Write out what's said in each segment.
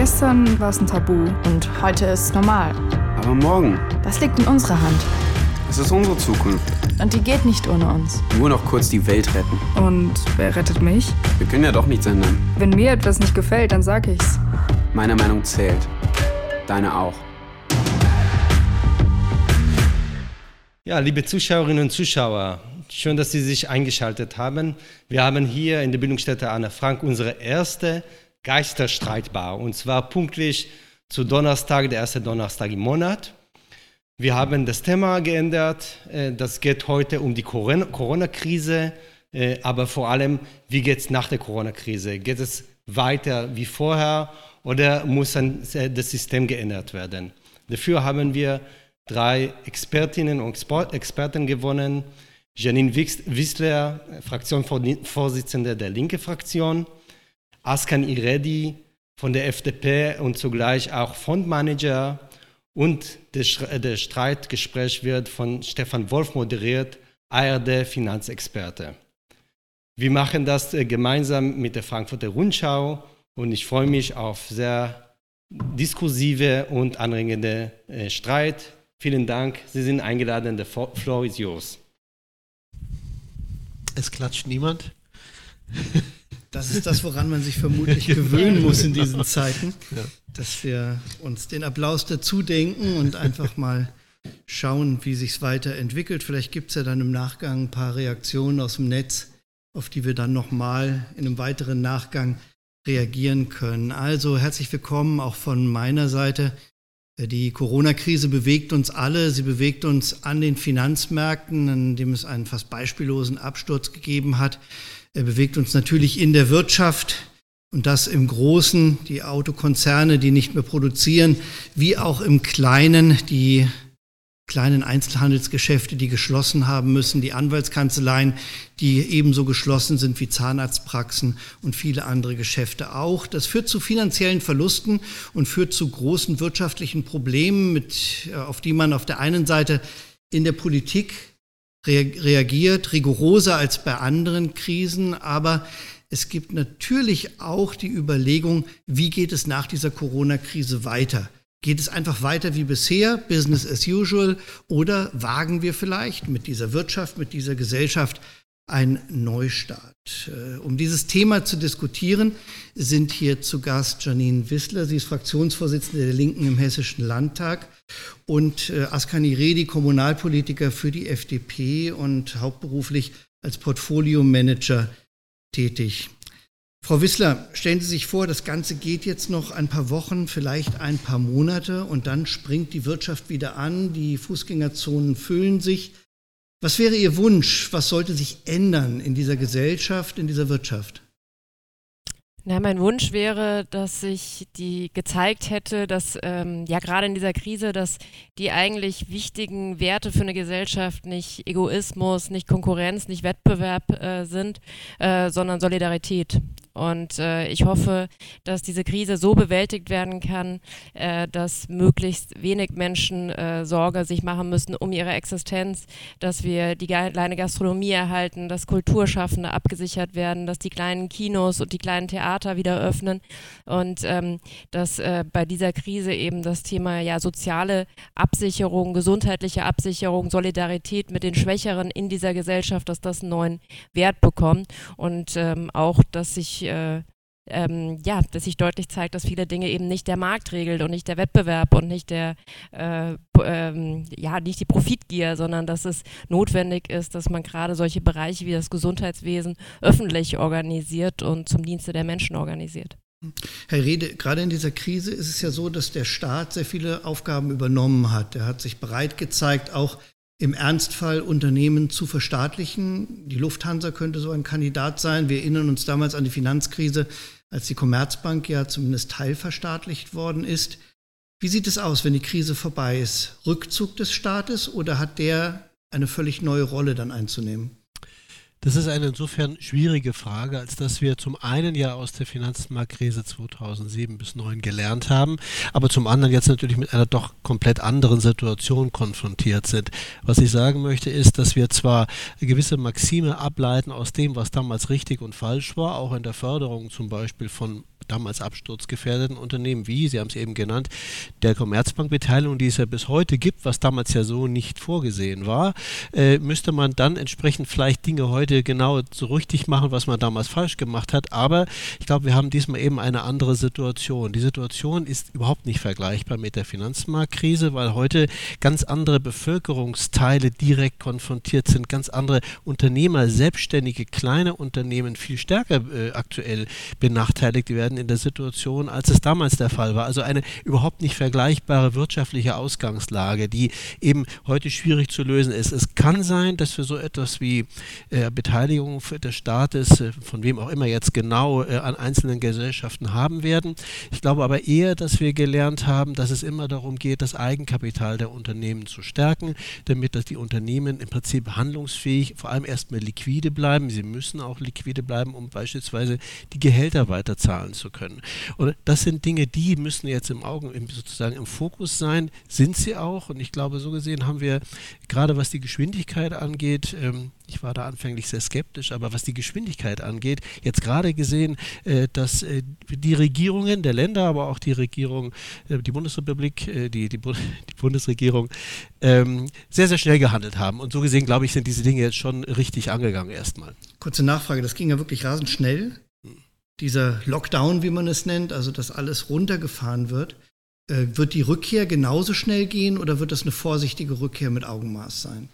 Gestern war es ein Tabu. Und heute ist es normal. Aber morgen, Das liegt in unserer Hand. es ist unsere Zukunft. Und die geht nicht ohne uns. Nur noch kurz die Welt retten. Und wer rettet mich? Wir können ja doch nichts ändern. Wenn mir etwas nicht gefällt, dann sag ich's. Meine Meinung zählt. Deine auch. Ja, liebe Zuschauerinnen und Zuschauer, schön, dass Sie sich eingeschaltet haben. Wir haben hier in der Bildungsstätte Anne Frank unsere erste Geisterstreitbar und zwar pünktlich zu Donnerstag, der erste Donnerstag im Monat. Wir haben das Thema geändert. Äh, Das geht heute um die Corona- Corona-Krise, äh, aber vor allem, wie geht es nach der Corona-Krise? Geht es weiter wie vorher oder muss äh, das System geändert werden? Dafür haben wir drei Expertinnen und Experten gewonnen. Janine Wissler, Fraktionsvorsitzende der Linke Fraktion, Askan Iredi von der FDP und zugleich auch Fondmanager und das das Streitgespräch wird von Stefan Wolf moderiert, ARD Finanzexperte. Wir machen das äh, gemeinsam mit der Frankfurter Rundschau und ich freue mich auf sehr diskursive und anregende äh, Streit. Vielen Dank, Sie sind eingeladen, der Floor is yours. Es klatscht niemand. Das ist das, woran man sich vermutlich gewöhnen muss in diesen Zeiten, Ja. dass wir uns den Applaus dazu denken und einfach mal schauen, wie sich's weiterentwickelt. Vielleicht gibt's ja dann im Nachgang ein paar Reaktionen aus dem Netz, auf die wir dann nochmal in einem weiteren Nachgang reagieren können. Also herzlich willkommen auch von meiner Seite. Die Corona-Krise bewegt uns alle. Sie bewegt uns an den Finanzmärkten, an dem es einen fast beispiellosen Absturz gegeben hat. Er bewegt uns natürlich in der Wirtschaft und das im Großen, die Autokonzerne, die nicht mehr produzieren, wie auch im Kleinen, die kleinen Einzelhandelsgeschäfte, die geschlossen haben müssen, die Anwaltskanzleien, die ebenso geschlossen sind wie Zahnarztpraxen und viele andere Geschäfte auch. Das führt zu finanziellen Verlusten und führt zu großen wirtschaftlichen Problemen, mit, äh, auf die man auf der einen Seite in der Politik reagiert, rigoroser als bei anderen Krisen, aber es gibt natürlich auch die Überlegung, wie geht es nach dieser Corona-Krise weiter? Geht es einfach weiter wie bisher, Business as usual, oder wagen wir vielleicht mit dieser Wirtschaft, mit dieser Gesellschaft einen Neustart? Äh, Um dieses Thema zu diskutieren, sind hier zu Gast Janine Wissler. Sie ist Fraktionsvorsitzende der Linken im Hessischen Landtag und äh, Askani Redi, Kommunalpolitiker für die FDP und hauptberuflich als Portfolio-Manager tätig. Frau Wissler, stellen Sie sich vor, das Ganze geht jetzt noch ein paar Wochen, vielleicht ein paar Monate und dann springt die Wirtschaft wieder an, die Fußgängerzonen füllen sich. Was wäre Ihr Wunsch? Was sollte sich ändern in dieser Gesellschaft, in dieser Wirtschaft? Na, mein Wunsch wäre, dass sich die gezeigt hätte, dass ähm, ja gerade in dieser Krise, dass die eigentlich wichtigen Werte für eine Gesellschaft nicht Egoismus, nicht Konkurrenz, nicht Wettbewerb äh, sind, äh, sondern Solidarität. Und äh, ich hoffe, dass diese Krise so bewältigt werden kann, äh, dass möglichst wenig Menschen äh, Sorge sich machen müssen um ihre Existenz, dass wir die kleine Gastronomie erhalten, dass Kulturschaffende abgesichert werden, dass die kleinen Kinos und die kleinen Theater wieder öffnen. Und ähm, dass äh, bei dieser Krise eben das Thema ja soziale Absicherung, gesundheitliche Absicherung, Solidarität mit den Schwächeren in dieser Gesellschaft, dass das einen neuen Wert bekommt. Und ähm, auch, dass sich äh, ähm, ja, dass sich deutlich zeigt, dass viele Dinge eben nicht der Markt regelt und nicht der Wettbewerb und nicht der, äh, ähm, ja, nicht die Profitgier, sondern dass es notwendig ist, dass man gerade solche Bereiche wie das Gesundheitswesen öffentlich organisiert und zum Dienste der Menschen organisiert. Herr Rede, gerade in dieser Krise ist es ja so, dass der Staat sehr viele Aufgaben übernommen hat. Er hat sich bereit gezeigt, auch im Ernstfall Unternehmen zu verstaatlichen. Die Lufthansa könnte so ein Kandidat sein. Wir erinnern uns damals an die Finanzkrise, als die Commerzbank ja zumindest teilverstaatlicht worden ist. Wie sieht es aus, wenn die Krise vorbei ist? Rückzug des Staates oder hat der eine völlig neue Rolle dann einzunehmen? Das ist eine insofern schwierige Frage, als dass wir zum einen ja aus der Finanzmarktkrise 2007 bis 2009 gelernt haben, aber zum anderen jetzt natürlich mit einer doch komplett anderen Situation konfrontiert sind. Was ich sagen möchte ist, dass wir zwar gewisse Maxime ableiten aus dem, was damals richtig und falsch war, auch in der Förderung zum Beispiel von damals absturzgefährdeten Unternehmen wie, Sie haben es eben genannt, der Commerzbankbeteiligung, die es ja bis heute gibt, was damals ja so nicht vorgesehen war, äh, müsste man dann entsprechend vielleicht Dinge heute genau so richtig machen, was man damals falsch gemacht hat. Aber ich glaube, wir haben diesmal eben eine andere Situation. Die Situation ist überhaupt nicht vergleichbar mit der Finanzmarktkrise, weil heute ganz andere Bevölkerungsteile direkt konfrontiert sind, ganz andere Unternehmer, selbstständige kleine Unternehmen viel stärker äh, aktuell benachteiligt werden in der Situation, als es damals der Fall war. Also eine überhaupt nicht vergleichbare wirtschaftliche Ausgangslage, die eben heute schwierig zu lösen ist. Es kann sein, dass wir so etwas wie äh, Beteiligung des Staates, äh, von wem auch immer jetzt genau, äh, an einzelnen Gesellschaften haben werden. Ich glaube aber eher, dass wir gelernt haben, dass es immer darum geht, das Eigenkapital der Unternehmen zu stärken, damit dass die Unternehmen im Prinzip handlungsfähig, vor allem erstmal liquide bleiben. Sie müssen auch liquide bleiben, um beispielsweise die Gehälter weiterzahlen zu können. Und das sind Dinge, die müssen jetzt im Augen, sozusagen im Fokus sein, sind sie auch. Und ich glaube, so gesehen haben wir gerade was die Geschwindigkeit angeht, ähm, ich war da anfänglich sehr skeptisch, aber was die Geschwindigkeit angeht, jetzt gerade gesehen, äh, dass äh, die Regierungen der Länder, aber auch die Regierung, äh, die Bundesrepublik, die, die, Bu die, Bundesregierung ähm, sehr, sehr schnell gehandelt haben. Und so gesehen, glaube ich, sind diese Dinge jetzt schon richtig angegangen erstmal. Kurze Nachfrage, das ging ja wirklich rasend schnell dieser Lockdown, wie man es nennt, also dass alles runtergefahren wird, äh, wird die Rückkehr genauso schnell gehen oder wird das eine vorsichtige Rückkehr mit Augenmaß sein?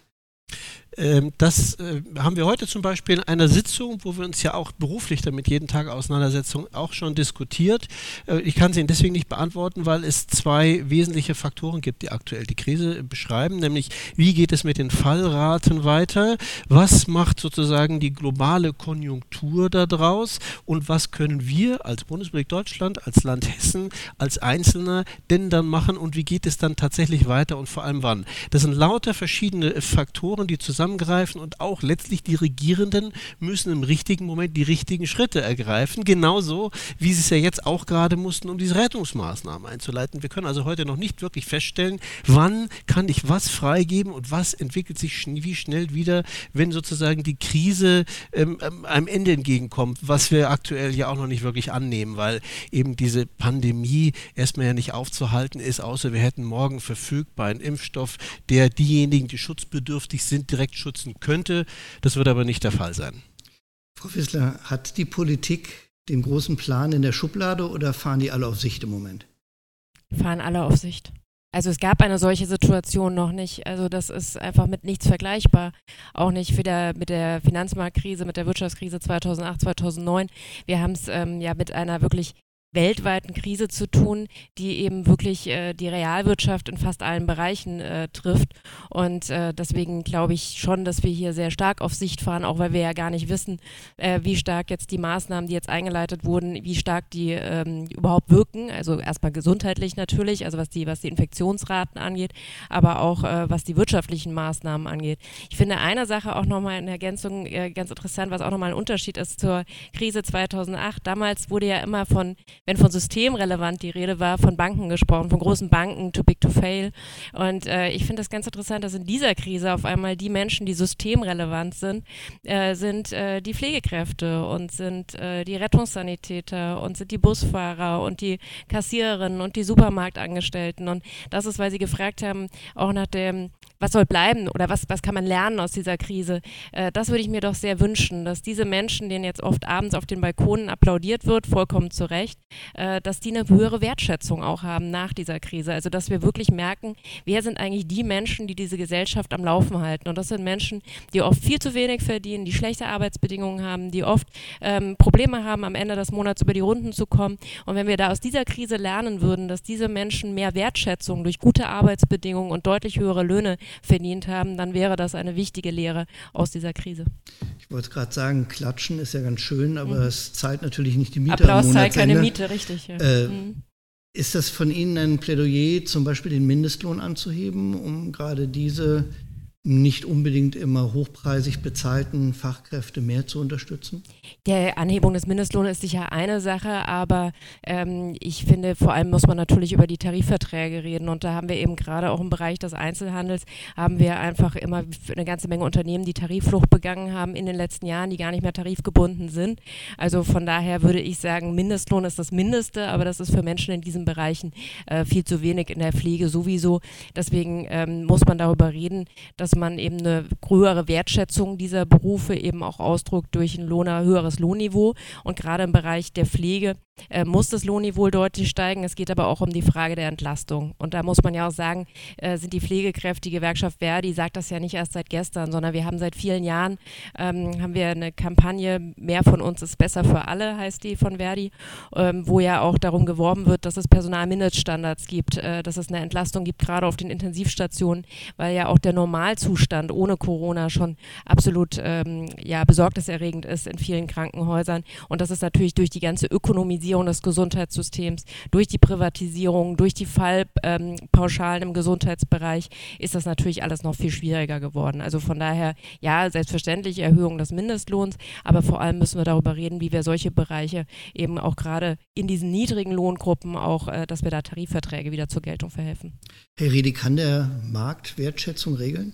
Ähm, das äh, haben wir heute zum Beispiel in einer Sitzung, wo wir uns ja auch beruflich damit jeden Tag auseinandersetzen, auch schon diskutiert. Äh, ich kann sie Ihnen deswegen nicht beantworten, weil es zwei wesentliche Faktoren gibt, die aktuell die Krise beschreiben, nämlich wie geht es mit den Fallraten weiter, was macht sozusagen die globale Konjunktur daraus und was können wir als Bundesrepublik Deutschland, als Land Hessen, als Einzelner denn dann machen und wie geht es dann tatsächlich weiter und vor allem wann. Das sind lauter verschiedene Faktoren, die zusammen zusammengreifen und auch letztlich die Regierenden müssen im richtigen Moment die richtigen Schritte ergreifen, genauso wie sie es ja jetzt auch gerade mussten, um diese Rettungsmaßnahmen einzuleiten. Wir können also heute noch nicht wirklich feststellen, wann kann ich was freigeben und was entwickelt sich wie schnell wieder, wenn sozusagen die Krise ähm, ähm, einem Ende entgegenkommt, was wir aktuell ja auch noch nicht wirklich annehmen, weil eben diese Pandemie erstmal ja nicht aufzuhalten ist, außer wir hätten morgen verfügbar einen Impfstoff, der diejenigen, die schutzbedürftig sind, direkt schützen könnte. Das wird aber nicht der Fall sein. Frau Wissler, hat die Politik den großen Plan in der Schublade oder fahren die alle auf Sicht im Moment? Fahren alle auf Sicht. Also es gab eine solche Situation noch nicht. Also das ist einfach mit nichts vergleichbar. Auch nicht der, mit der Finanzmarktkrise, mit der Wirtschaftskrise 2008, 2009. Wir haben es ähm, ja mit einer wirklich weltweiten Krise zu tun, die eben wirklich äh, die Realwirtschaft in fast allen Bereichen äh, trifft. Und äh, deswegen glaube ich schon, dass wir hier sehr stark auf Sicht fahren, auch weil wir ja gar nicht wissen, äh, wie stark jetzt die Maßnahmen, die jetzt eingeleitet wurden, wie stark die ähm, überhaupt wirken. Also erstmal gesundheitlich natürlich, also was die, was die Infektionsraten angeht, aber auch äh, was die wirtschaftlichen Maßnahmen angeht. Ich finde eine Sache auch nochmal in Ergänzung äh, ganz interessant, was auch nochmal ein Unterschied ist zur Krise 2008. Damals wurde ja immer von wenn von systemrelevant die Rede war, von Banken gesprochen, von großen Banken, too big to fail. Und äh, ich finde das ganz interessant, dass in dieser Krise auf einmal die Menschen, die systemrelevant sind, äh, sind äh, die Pflegekräfte und sind äh, die Rettungssanitäter und sind die Busfahrer und die Kassiererinnen und die Supermarktangestellten. Und das ist, weil sie gefragt haben, auch nach dem was soll bleiben oder was, was kann man lernen aus dieser Krise? Äh, das würde ich mir doch sehr wünschen, dass diese Menschen, denen jetzt oft abends auf den Balkonen applaudiert wird, vollkommen zu Recht, äh, dass die eine höhere Wertschätzung auch haben nach dieser Krise. Also dass wir wirklich merken, wer sind eigentlich die Menschen, die diese Gesellschaft am Laufen halten. Und das sind Menschen, die oft viel zu wenig verdienen, die schlechte Arbeitsbedingungen haben, die oft ähm, Probleme haben, am Ende des Monats über die Runden zu kommen. Und wenn wir da aus dieser Krise lernen würden, dass diese Menschen mehr Wertschätzung durch gute Arbeitsbedingungen und deutlich höhere Löhne verdient haben, dann wäre das eine wichtige Lehre aus dieser Krise. Ich wollte gerade sagen, klatschen ist ja ganz schön, aber mhm. es zahlt natürlich nicht die Miete. Applaus zahlt keine Miete, richtig. Ja. Äh, mhm. Ist das von Ihnen ein Plädoyer, zum Beispiel den Mindestlohn anzuheben, um gerade diese nicht unbedingt immer hochpreisig bezahlten Fachkräfte mehr zu unterstützen? Der Anhebung des Mindestlohns ist sicher eine Sache, aber ähm, ich finde, vor allem muss man natürlich über die Tarifverträge reden. Und da haben wir eben gerade auch im Bereich des Einzelhandels, haben wir einfach immer eine ganze Menge Unternehmen, die Tarifflucht begangen haben in den letzten Jahren, die gar nicht mehr tarifgebunden sind. Also von daher würde ich sagen, Mindestlohn ist das Mindeste, aber das ist für Menschen in diesen Bereichen äh, viel zu wenig in der Pflege sowieso. Deswegen ähm, muss man darüber reden, dass man eben eine höhere Wertschätzung dieser Berufe eben auch ausdruckt durch ein Lohner, höheres Lohnniveau. Und gerade im Bereich der Pflege äh, muss das Lohnniveau deutlich steigen. Es geht aber auch um die Frage der Entlastung. Und da muss man ja auch sagen, äh, sind die Pflegekräfte, die Gewerkschaft Verdi sagt das ja nicht erst seit gestern, sondern wir haben seit vielen Jahren, ähm, haben wir eine Kampagne, mehr von uns ist besser für alle, heißt die von Verdi, ähm, wo ja auch darum geworben wird, dass es Personalmindeststandards gibt, äh, dass es eine Entlastung gibt, gerade auf den Intensivstationen, weil ja auch der Normalzustand ohne Corona schon absolut ähm, ja, besorgniserregend ist in vielen Krankenhäusern. Und das ist natürlich durch die ganze Ökonomisierung Privatisierung des Gesundheitssystems, durch die Privatisierung, durch die Fallpauschalen ähm, im Gesundheitsbereich ist das natürlich alles noch viel schwieriger geworden. Also von daher, ja, selbstverständlich Erhöhung des Mindestlohns, aber vor allem müssen wir darüber reden, wie wir solche Bereiche eben auch gerade in diesen niedrigen Lohngruppen auch, äh, dass wir da Tarifverträge wieder zur Geltung verhelfen. Herr Riedi, kann der Markt Wertschätzung regeln?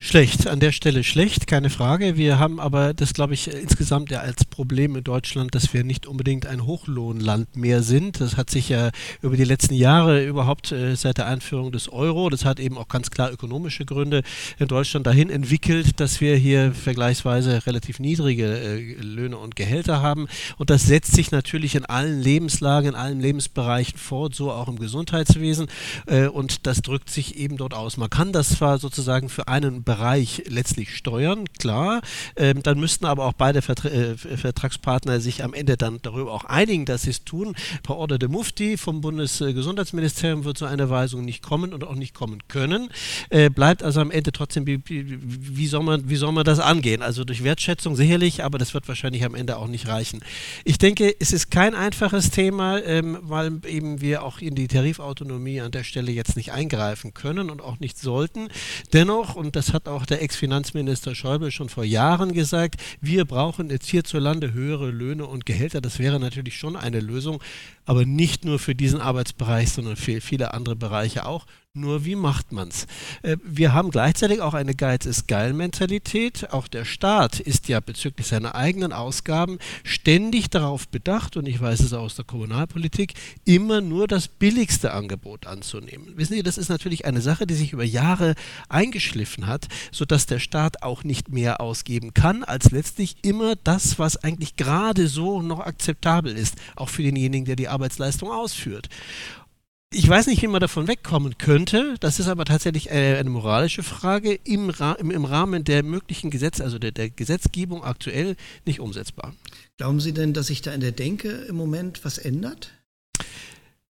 Schlecht, an der Stelle schlecht, keine Frage. Wir haben aber das, glaube ich, insgesamt ja als Problem in Deutschland, dass wir nicht unbedingt ein Hochlohnland mehr sind. Das hat sich ja über die letzten Jahre überhaupt äh, seit der Einführung des Euro, das hat eben auch ganz klar ökonomische Gründe in Deutschland dahin entwickelt, dass wir hier vergleichsweise relativ niedrige äh, Löhne und Gehälter haben. Und das setzt sich natürlich in allen Lebenslagen, in allen Lebensbereichen fort, so auch im Gesundheitswesen. Äh, und das drückt sich eben dort aus. Man kann das zwar sozusagen für einen Bereich letztlich steuern, klar. Ähm, dann müssten aber auch beide Vertra äh, Vertragspartner sich am Ende dann darüber auch einigen, dass sie es tun. Per Order de Mufti vom Bundesgesundheitsministerium wird so eine Weisung nicht kommen und auch nicht kommen können. Äh, bleibt also am Ende trotzdem, wie, wie, soll man, wie soll man das angehen? Also durch Wertschätzung sicherlich, aber das wird wahrscheinlich am Ende auch nicht reichen. Ich denke, es ist kein einfaches Thema, ähm, weil eben wir auch in die Tarifautonomie an der Stelle jetzt nicht eingreifen können und auch nicht sollten. Dennoch, und das hat hat auch der Ex-Finanzminister Schäuble schon vor Jahren gesagt, wir brauchen jetzt hierzulande höhere Löhne und Gehälter. Das wäre natürlich schon eine Lösung, aber nicht nur für diesen Arbeitsbereich, sondern für viele andere Bereiche auch. Nur wie macht man's? Äh, wir haben gleichzeitig auch eine Geiz ist geil Mentalität. Auch der Staat ist ja bezüglich seiner eigenen Ausgaben ständig darauf bedacht, und ich weiß es auch aus der Kommunalpolitik, immer nur das billigste Angebot anzunehmen. Wissen Sie, das ist natürlich eine Sache, die sich über Jahre eingeschliffen hat, sodass der Staat auch nicht mehr ausgeben kann, als letztlich immer das, was eigentlich gerade so noch akzeptabel ist, auch für denjenigen, der die Arbeitsleistung ausführt. Ich weiß nicht, wie man davon wegkommen könnte. Das ist aber tatsächlich eine, moralische Frage im, im, im, Rahmen der möglichen Gesetze, also der, der Gesetzgebung aktuell nicht umsetzbar. Glauben Sie denn, dass sich da in der Denke im Moment was ändert?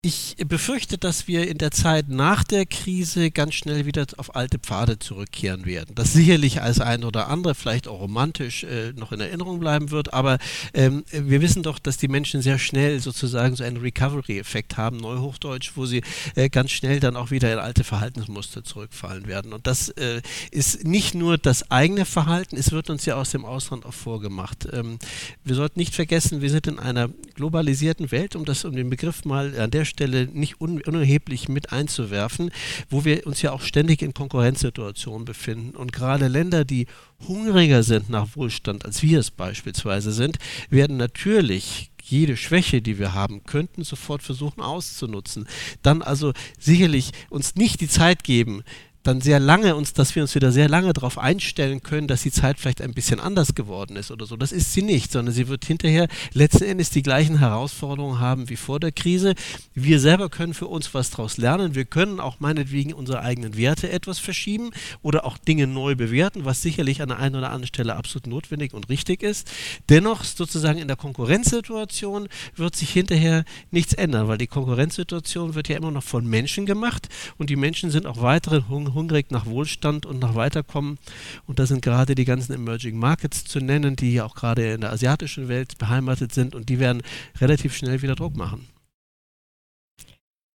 Ich befürchte, dass wir in der Zeit nach der Krise ganz schnell wieder auf alte Pfade zurückkehren werden. Das sicherlich als ein oder andere, vielleicht auch romantisch, äh, noch in Erinnerung bleiben wird. Aber ähm, wir wissen doch, dass die Menschen sehr schnell sozusagen so einen Recovery-Effekt haben, Neuhochdeutsch, wo sie äh, ganz schnell dann auch wieder in alte Verhaltensmuster zurückfallen werden. Und das äh, ist nicht nur das eigene Verhalten, es wird uns ja aus dem Ausland auch vorgemacht. Ähm, wir sollten nicht vergessen, wir sind in einer globalisierten Welt, um das um den Begriff mal an der Stelle nicht un unerheblich mit einzuwerfen, wo wir uns ja auch ständig in Konkurrenzsituationen befinden. Und gerade Länder, die hungriger sind nach Wohlstand, als wir es beispielsweise sind, werden natürlich jede Schwäche, die wir haben, könnten sofort versuchen auszunutzen. Dann also sicherlich uns nicht die Zeit geben, dann sehr lange uns, dass wir uns wieder sehr lange darauf einstellen können, dass die Zeit vielleicht ein bisschen anders geworden ist oder so. Das ist sie nicht, sondern sie wird hinterher letzten Endes die gleichen Herausforderungen haben wie vor der Krise. Wir selber können für uns was daraus lernen. Wir können auch meinetwegen unsere eigenen Werte etwas verschieben oder auch Dinge neu bewerten, was sicherlich an der einen oder anderen Stelle absolut notwendig und richtig ist. Dennoch sozusagen in der Konkurrenzsituation wird sich hinterher nichts ändern, weil die Konkurrenzsituation wird ja immer noch von Menschen gemacht und die Menschen sind auch weiterhin hungrig hungrig nach Wohlstand und nach Weiterkommen. Und da sind gerade die ganzen Emerging Markets zu nennen, die auch gerade in der asiatischen Welt beheimatet sind und die werden relativ schnell wieder Druck machen.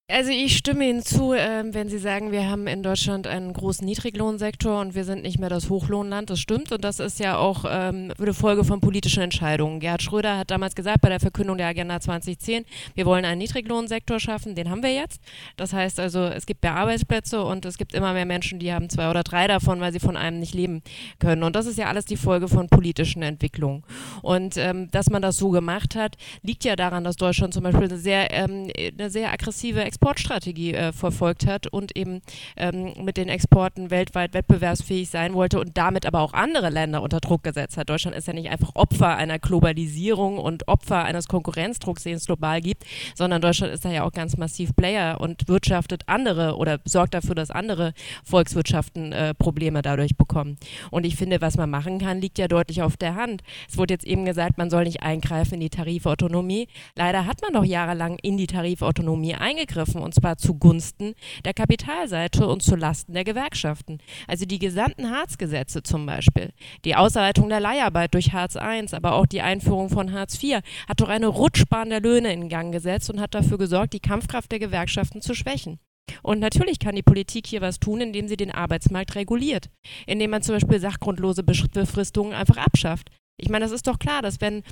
Also ich stimme Ihnen zu, äh, wenn Sie sagen, wir haben in Deutschland einen großen Niedriglohnsektor und wir sind nicht mehr das Hochlohnland. Das stimmt und das ist ja auch ähm, eine Folge von politischen Entscheidungen. Gerhard Schröder hat damals gesagt bei der Verkündung der Agenda 2010, wir wollen einen Niedriglohnsektor schaffen. Den haben wir jetzt. Das heißt also, es gibt mehr Arbeitsplätze und es gibt immer mehr Menschen, die haben zwei oder drei davon, weil sie von einem nicht leben können. Und das ist ja alles die Folge von politischen Entwicklungen. Und ähm, dass man das so gemacht hat, liegt ja daran, dass Deutschland zum Beispiel eine sehr, ähm, eine sehr aggressive Exportstrategie äh, verfolgt hat und eben ähm, mit den Exporten weltweit wettbewerbsfähig sein wollte und damit aber auch andere Länder unter Druck gesetzt hat. Deutschland ist ja nicht einfach Opfer einer Globalisierung und Opfer eines Konkurrenzdrucks, den es global gibt, sondern Deutschland ist da ja auch ganz massiv Player und wirtschaftet andere oder sorgt dafür, dass andere Volkswirtschaften äh, Probleme dadurch bekommen. Und ich finde, was man machen kann, liegt ja deutlich auf der Hand. Es wurde jetzt eben gesagt, man soll nicht eingreifen in die Tarifautonomie. Leider hat man doch jahrelang in die Tarifautonomie eingegriffen eingegriffen und zwar zugunsten der Kapitalseite und zulasten der Gewerkschaften. Also die gesamten Hartz-Gesetze zum Beispiel, die Ausweitung der Leiharbeit durch Hartz I, aber auch die Einführung von Hartz IV hat doch eine Rutschbahn der Löhne in Gang gesetzt und hat dafür gesorgt, die Kampfkraft der Gewerkschaften zu schwächen. Und natürlich kann die Politik hier was tun, indem sie den Arbeitsmarkt reguliert, indem man zum Beispiel sachgrundlose Befristungen einfach abschafft. Ich meine, das ist doch klar, dass wenn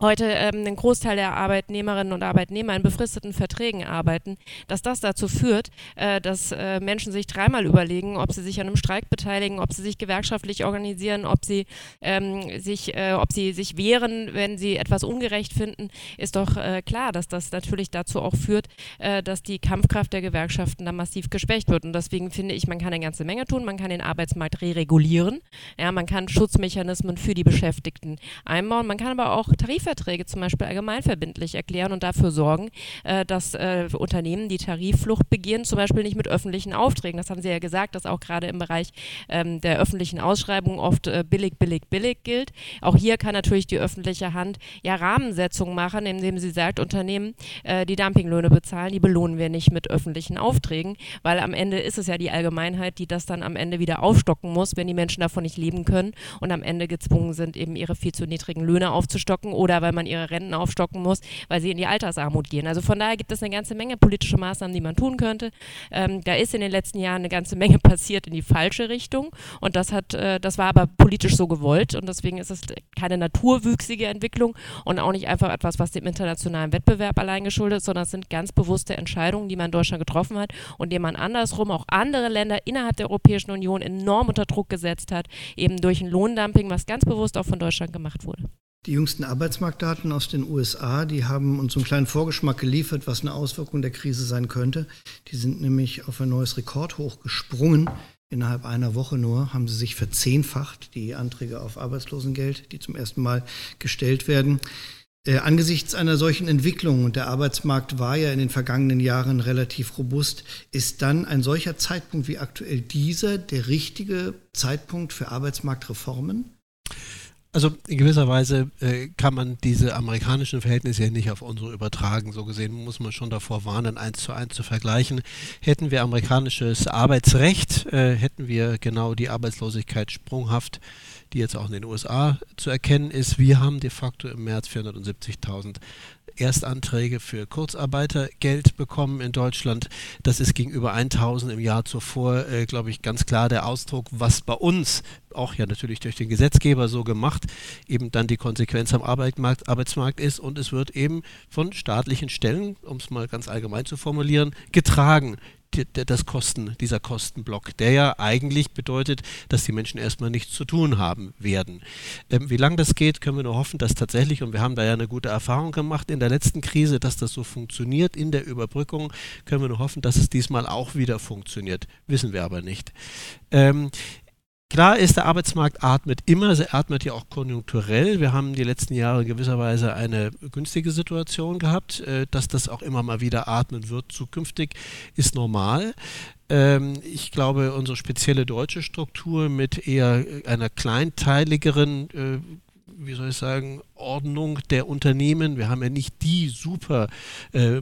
heute ähm, ein Großteil der Arbeitnehmerinnen und Arbeitnehmer in befristeten Verträgen arbeiten, dass das dazu führt, äh, dass äh, Menschen sich dreimal überlegen, ob sie sich an einem Streik beteiligen, ob sie sich gewerkschaftlich organisieren, ob sie ähm, sich, äh, ob sie sich wehren, wenn sie etwas ungerecht finden, ist doch äh, klar, dass das natürlich dazu auch führt, äh, dass die Kampfkraft der Gewerkschaften da massiv geschwächt wird. Und deswegen finde ich, man kann eine ganze Menge tun. Man kann den Arbeitsmarkt re-regulieren, ja, man kann Schutzmechanismen für die Beschäftigten einbauen, man kann aber auch Tarif Tarifverträge zum Beispiel allgemeinverbindlich erklären und dafür sorgen, äh, dass äh, Unternehmen, die Tarifflucht begehen, zum Beispiel nicht mit öffentlichen Aufträgen, das haben Sie ja gesagt, dass auch gerade im Bereich ähm, der öffentlichen Ausschreibung oft äh, billig, billig, billig gilt. Auch hier kann natürlich die öffentliche Hand ja Rahmensetzungen machen, indem sie sagt, Unternehmen, äh, die Dumpinglöhne bezahlen, die belohnen wir nicht mit öffentlichen Aufträgen, weil am Ende ist es ja die Allgemeinheit, die das dann am Ende wieder aufstocken muss, wenn die Menschen davon nicht leben können und am Ende gezwungen sind, eben ihre viel zu niedrigen Löhne aufzustocken oder weil man ihre Renten aufstocken muss, weil sie in die Altersarmut gehen. Also von daher gibt es eine ganze Menge politische Maßnahmen, die man tun könnte. Ähm, da ist in den letzten Jahren eine ganze Menge passiert in die falsche Richtung und das hat, äh, das war aber politisch so gewollt und deswegen ist es keine naturwüchsige Entwicklung und auch nicht einfach etwas, was dem internationalen Wettbewerb allein geschuldet ist, sondern es sind ganz bewusste Entscheidungen, die man in Deutschland getroffen hat und die man andersrum auch andere Länder innerhalb der Europäischen Union enorm unter Druck gesetzt hat, eben durch ein Lohndumping, was ganz bewusst auch von Deutschland gemacht wurde. Die jüngsten Arbeitsmarktdaten aus den USA, die haben uns einen kleinen Vorgeschmack geliefert, was eine Auswirkung der Krise sein könnte. Die sind nämlich auf ein neues Rekordhoch gesprungen. Innerhalb einer Woche nur haben sie sich verzehnfacht, die Anträge auf Arbeitslosengeld, die zum ersten Mal gestellt werden. Äh, angesichts einer solchen Entwicklung, und der Arbeitsmarkt war ja in den vergangenen Jahren relativ robust, ist dann ein solcher Zeitpunkt wie aktuell dieser der richtige Zeitpunkt für Arbeitsmarktreformen? Also in gewisser Weise äh, kann man diese amerikanischen Verhältnisse ja nicht auf unsere übertragen. So gesehen muss man schon davor warnen, eins zu eins zu vergleichen. Hätten wir amerikanisches Arbeitsrecht, äh, hätten wir genau die Arbeitslosigkeit sprunghaft, die jetzt auch in den USA zu erkennen ist. Wir haben de facto im März 470.000 Erstanträge für Kurzarbeitergeld bekommen in Deutschland. Das ist gegenüber 1000 im Jahr zuvor, äh, glaube ich, ganz klar der Ausdruck, was bei uns auch ja natürlich durch den Gesetzgeber so gemacht, eben dann die Konsequenz am Arbeitsmarkt, Arbeitsmarkt ist und es wird eben von staatlichen Stellen, um es mal ganz allgemein zu formulieren, getragen das Kosten, dieser Kostenblock, der ja eigentlich bedeutet, dass die Menschen erstmal nichts zu tun haben werden. Ähm, wie lange das geht, können wir nur hoffen, dass tatsächlich, und wir haben da ja eine gute Erfahrung gemacht in der letzten Krise, dass das so funktioniert in der Überbrückung, können wir nur hoffen, dass es diesmal auch wieder funktioniert. Wissen wir aber nicht. Ähm, Klar ist, der Arbeitsmarkt atmet immer, er atmet ja auch konjunkturell. Wir haben die letzten Jahre gewisserweise eine günstige Situation gehabt. Äh, dass das auch immer mal wieder atmen wird zukünftig, ist normal. Ähm, ich glaube, unsere spezielle deutsche Struktur mit eher einer kleinteiligeren, äh, wie soll ich sagen, Anordnung der Unternehmen. Wir haben ja nicht die super äh,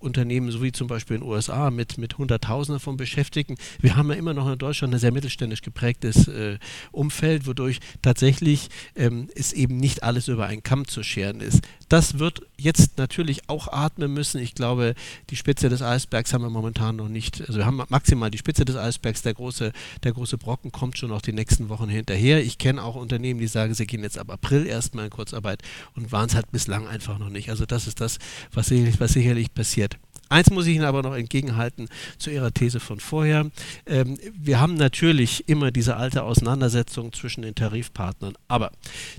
Unternehmen, so wie zum Beispiel in den USA mit, mit Hunderttausenden von Beschäftigten. Wir haben ja immer noch in Deutschland ein sehr mittelständisch geprägtes äh, Umfeld, wodurch tatsächlich ähm, es eben nicht alles über einen Kamm zu scheren ist. Das wird jetzt natürlich auch atmen müssen. Ich glaube, die Spitze des Eisbergs haben wir momentan noch nicht. Also wir haben maximal die Spitze des Eisbergs. Der große, der große Brocken kommt schon noch die nächsten Wochen hinterher. Ich kenne auch Unternehmen, die sagen, sie gehen jetzt ab April erstmal in Kurzarbeit und waren es halt bislang einfach noch nicht. Also das ist das, was sicherlich, was sicherlich passiert. Eins muss ich Ihnen aber noch entgegenhalten zu Ihrer These von vorher. Ähm, wir haben natürlich immer diese alte Auseinandersetzung zwischen den Tarifpartnern. Aber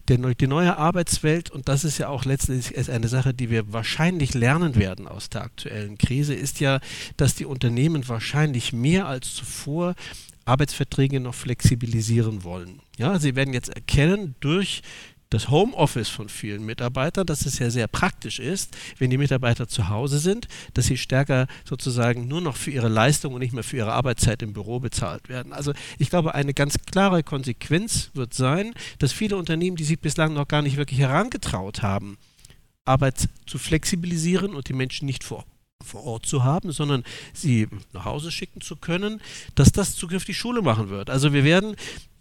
der, die neue Arbeitswelt, und das ist ja auch letztendlich eine Sache, die wir wahrscheinlich lernen werden aus der aktuellen Krise, ist ja, dass die Unternehmen wahrscheinlich mehr als zuvor Arbeitsverträge noch flexibilisieren wollen. Ja, sie werden jetzt erkennen durch das Homeoffice von vielen Mitarbeitern, dass es ja sehr praktisch ist, wenn die Mitarbeiter zu Hause sind, dass sie stärker sozusagen nur noch für ihre Leistung und nicht mehr für ihre Arbeitszeit im Büro bezahlt werden. Also ich glaube, eine ganz klare Konsequenz wird sein, dass viele Unternehmen, die sich bislang noch gar nicht wirklich herangetraut haben, Arbeit zu flexibilisieren und die Menschen nicht vor vor Ort zu haben, sondern sie nach Hause schicken zu können, dass das zukünftig Schule machen wird. Also wir werden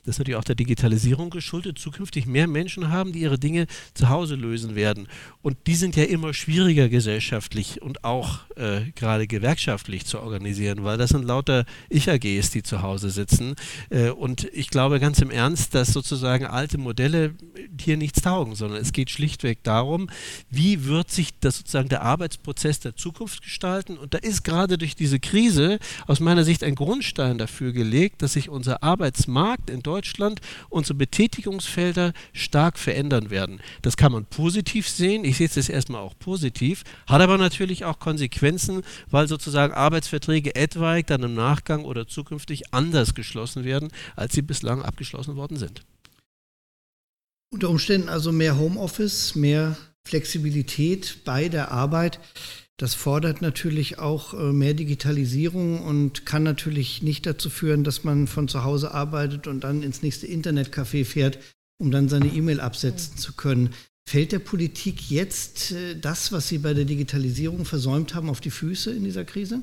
das ist natürlich auch der Digitalisierung geschuldet, zukünftig mehr Menschen haben, die ihre Dinge zu Hause lösen werden. Und die sind ja immer schwieriger gesellschaftlich und auch äh, gerade gewerkschaftlich zu organisieren, weil das sind lauter Ich-AGs, die zu Hause sitzen. Äh, und ich glaube ganz im Ernst, dass sozusagen alte Modelle hier nichts taugen, sondern es geht schlichtweg darum, wie wird sich das sozusagen der Arbeitsprozess der Zukunft gestalten. Und da ist gerade durch diese Krise aus meiner Sicht ein Grundstein dafür gelegt, dass sich unser Arbeitsmarkt in Deutschland Deutschland unsere Betätigungsfelder stark verändern werden. Das kann man positiv sehen. Ich sehe es jetzt erstmal auch positiv, hat aber natürlich auch Konsequenzen, weil sozusagen Arbeitsverträge etwaig dann im Nachgang oder zukünftig anders geschlossen werden, als sie bislang abgeschlossen worden sind. Unter Umständen also mehr Homeoffice, mehr Flexibilität bei der Arbeit. Das fordert natürlich auch äh, mehr Digitalisierung und kann natürlich nicht dazu führen, dass man von zu Hause arbeitet und dann ins nächste Internetcafé fährt, um dann seine E-Mail absetzen zu können. Fällt der Politik jetzt äh, das, was sie bei der Digitalisierung versäumt haben, auf die Füße in dieser Krise?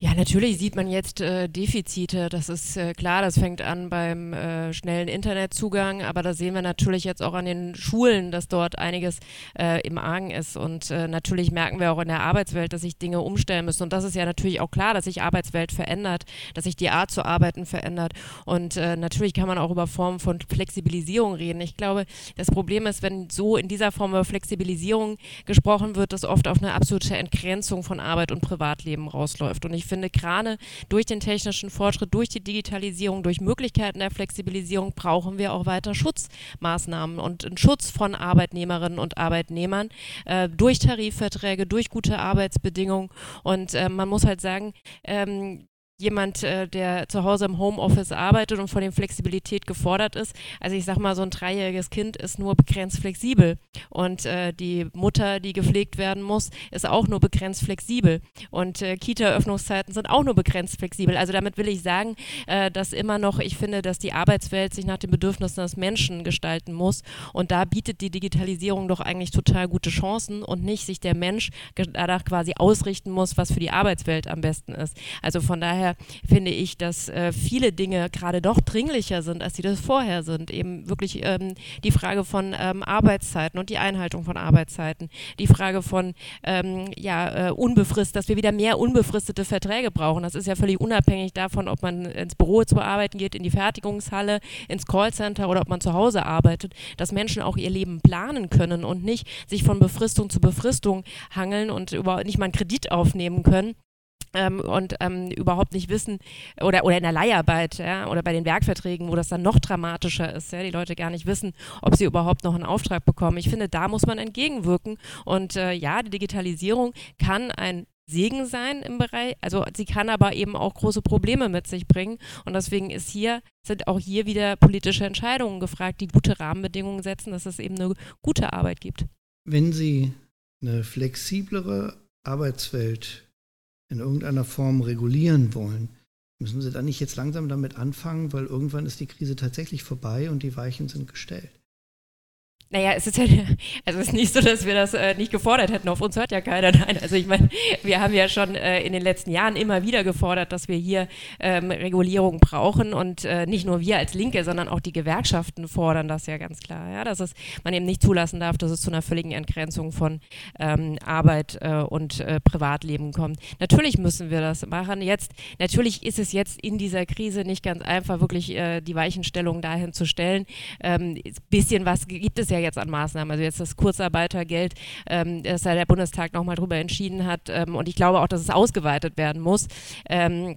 Ja, natürlich sieht man jetzt äh, Defizite. Das ist äh, klar. Das fängt an beim äh, schnellen Internetzugang, aber da sehen wir natürlich jetzt auch an den Schulen, dass dort einiges äh, im Argen ist. Und äh, natürlich merken wir auch in der Arbeitswelt, dass sich Dinge umstellen müssen. Und das ist ja natürlich auch klar, dass sich Arbeitswelt verändert, dass sich die Art zu arbeiten verändert. Und äh, natürlich kann man auch über Formen von Flexibilisierung reden. Ich glaube, das Problem ist, wenn so in dieser Form über Flexibilisierung gesprochen wird, dass oft auf eine absolute Entgrenzung von Arbeit und Privatleben rausläuft. Und ich finde, gerade durch den technischen Fortschritt, durch die Digitalisierung, durch Möglichkeiten der Flexibilisierung brauchen wir auch weiter Schutzmaßnahmen und einen Schutz von Arbeitnehmerinnen und Arbeitnehmern äh, durch Tarifverträge, durch gute Arbeitsbedingungen. Und äh, man muss halt sagen, ähm, jemand, äh, der zu Hause im Homeoffice arbeitet und von dem Flexibilität gefordert ist. Also ich sag mal, so ein dreijähriges Kind ist nur begrenzt flexibel und äh, die Mutter, die gepflegt werden muss, ist auch nur begrenzt flexibel und äh, Kita-Öffnungszeiten sind auch nur begrenzt flexibel. Also damit will ich sagen, äh, dass immer noch, ich finde, dass die Arbeitswelt sich nach den Bedürfnissen des Menschen gestalten muss und da bietet die Digitalisierung doch eigentlich total gute Chancen und nicht sich der Mensch danach quasi ausrichten muss, was für die Arbeitswelt am besten ist. Also von daher daher finde ich, dass äh, viele Dinge gerade doch dringlicher sind, als sie das vorher sind. Eben wirklich ähm, die Frage von ähm, Arbeitszeiten und die Einhaltung von Arbeitszeiten, die Frage von ähm, ja, äh, unbefristet, dass wir wieder mehr unbefristete Verträge brauchen. Das ist ja völlig unabhängig davon, ob man ins Büro zu arbeiten geht, in die Fertigungshalle, ins Callcenter oder ob man zu Hause arbeitet, dass Menschen auch ihr Leben planen können und nicht sich von Befristung zu Befristung hangeln und überhaupt nicht mal einen Kredit aufnehmen können ähm, und ähm, überhaupt nicht wissen oder, oder in der Leiharbeit ja, oder bei den Werkverträgen, wo das dann noch dramatischer ist, ja, die Leute gar nicht wissen, ob sie überhaupt noch einen Auftrag bekommen. Ich finde, da muss man entgegenwirken und äh, ja, die Digitalisierung kann ein Segen sein im Bereich, also sie kann aber eben auch große Probleme mit sich bringen und deswegen ist hier, sind auch hier wieder politische Entscheidungen gefragt, die gute Rahmenbedingungen setzen, dass es eben eine gute Arbeit gibt. Wenn Sie eine flexiblere Arbeitswelt in irgendeiner Form regulieren wollen, müssen Sie dann nicht jetzt langsam damit anfangen, weil irgendwann ist die Krise tatsächlich vorbei und die Weichen sind gestellt. Naja, es ist ja, also es ist nicht so, dass wir das äh, nicht gefordert hätten. Auf uns hört ja keiner. Nein, also ich meine, wir haben ja schon äh, in den letzten Jahren immer wieder gefordert, dass wir hier ähm, Regulierung brauchen und äh, nicht nur wir als Linke, sondern auch die Gewerkschaften fordern das ja ganz klar. Ja, dass es man eben nicht zulassen darf, dass es zu einer völligen Entgrenzung von ähm, Arbeit äh, und äh, Privatleben kommt. Natürlich müssen wir das machen. Jetzt, natürlich ist es jetzt in dieser Krise nicht ganz einfach, wirklich äh, die Weichenstellung dahin zu stellen. Ähm, bisschen was gibt es ja jetzt an Maßnahmen. Also jetzt das Kurzarbeitergeld, ähm, dass da der Bundestag nochmal drüber entschieden hat. Ähm, und ich glaube auch, dass es ausgeweitet werden muss. Ähm,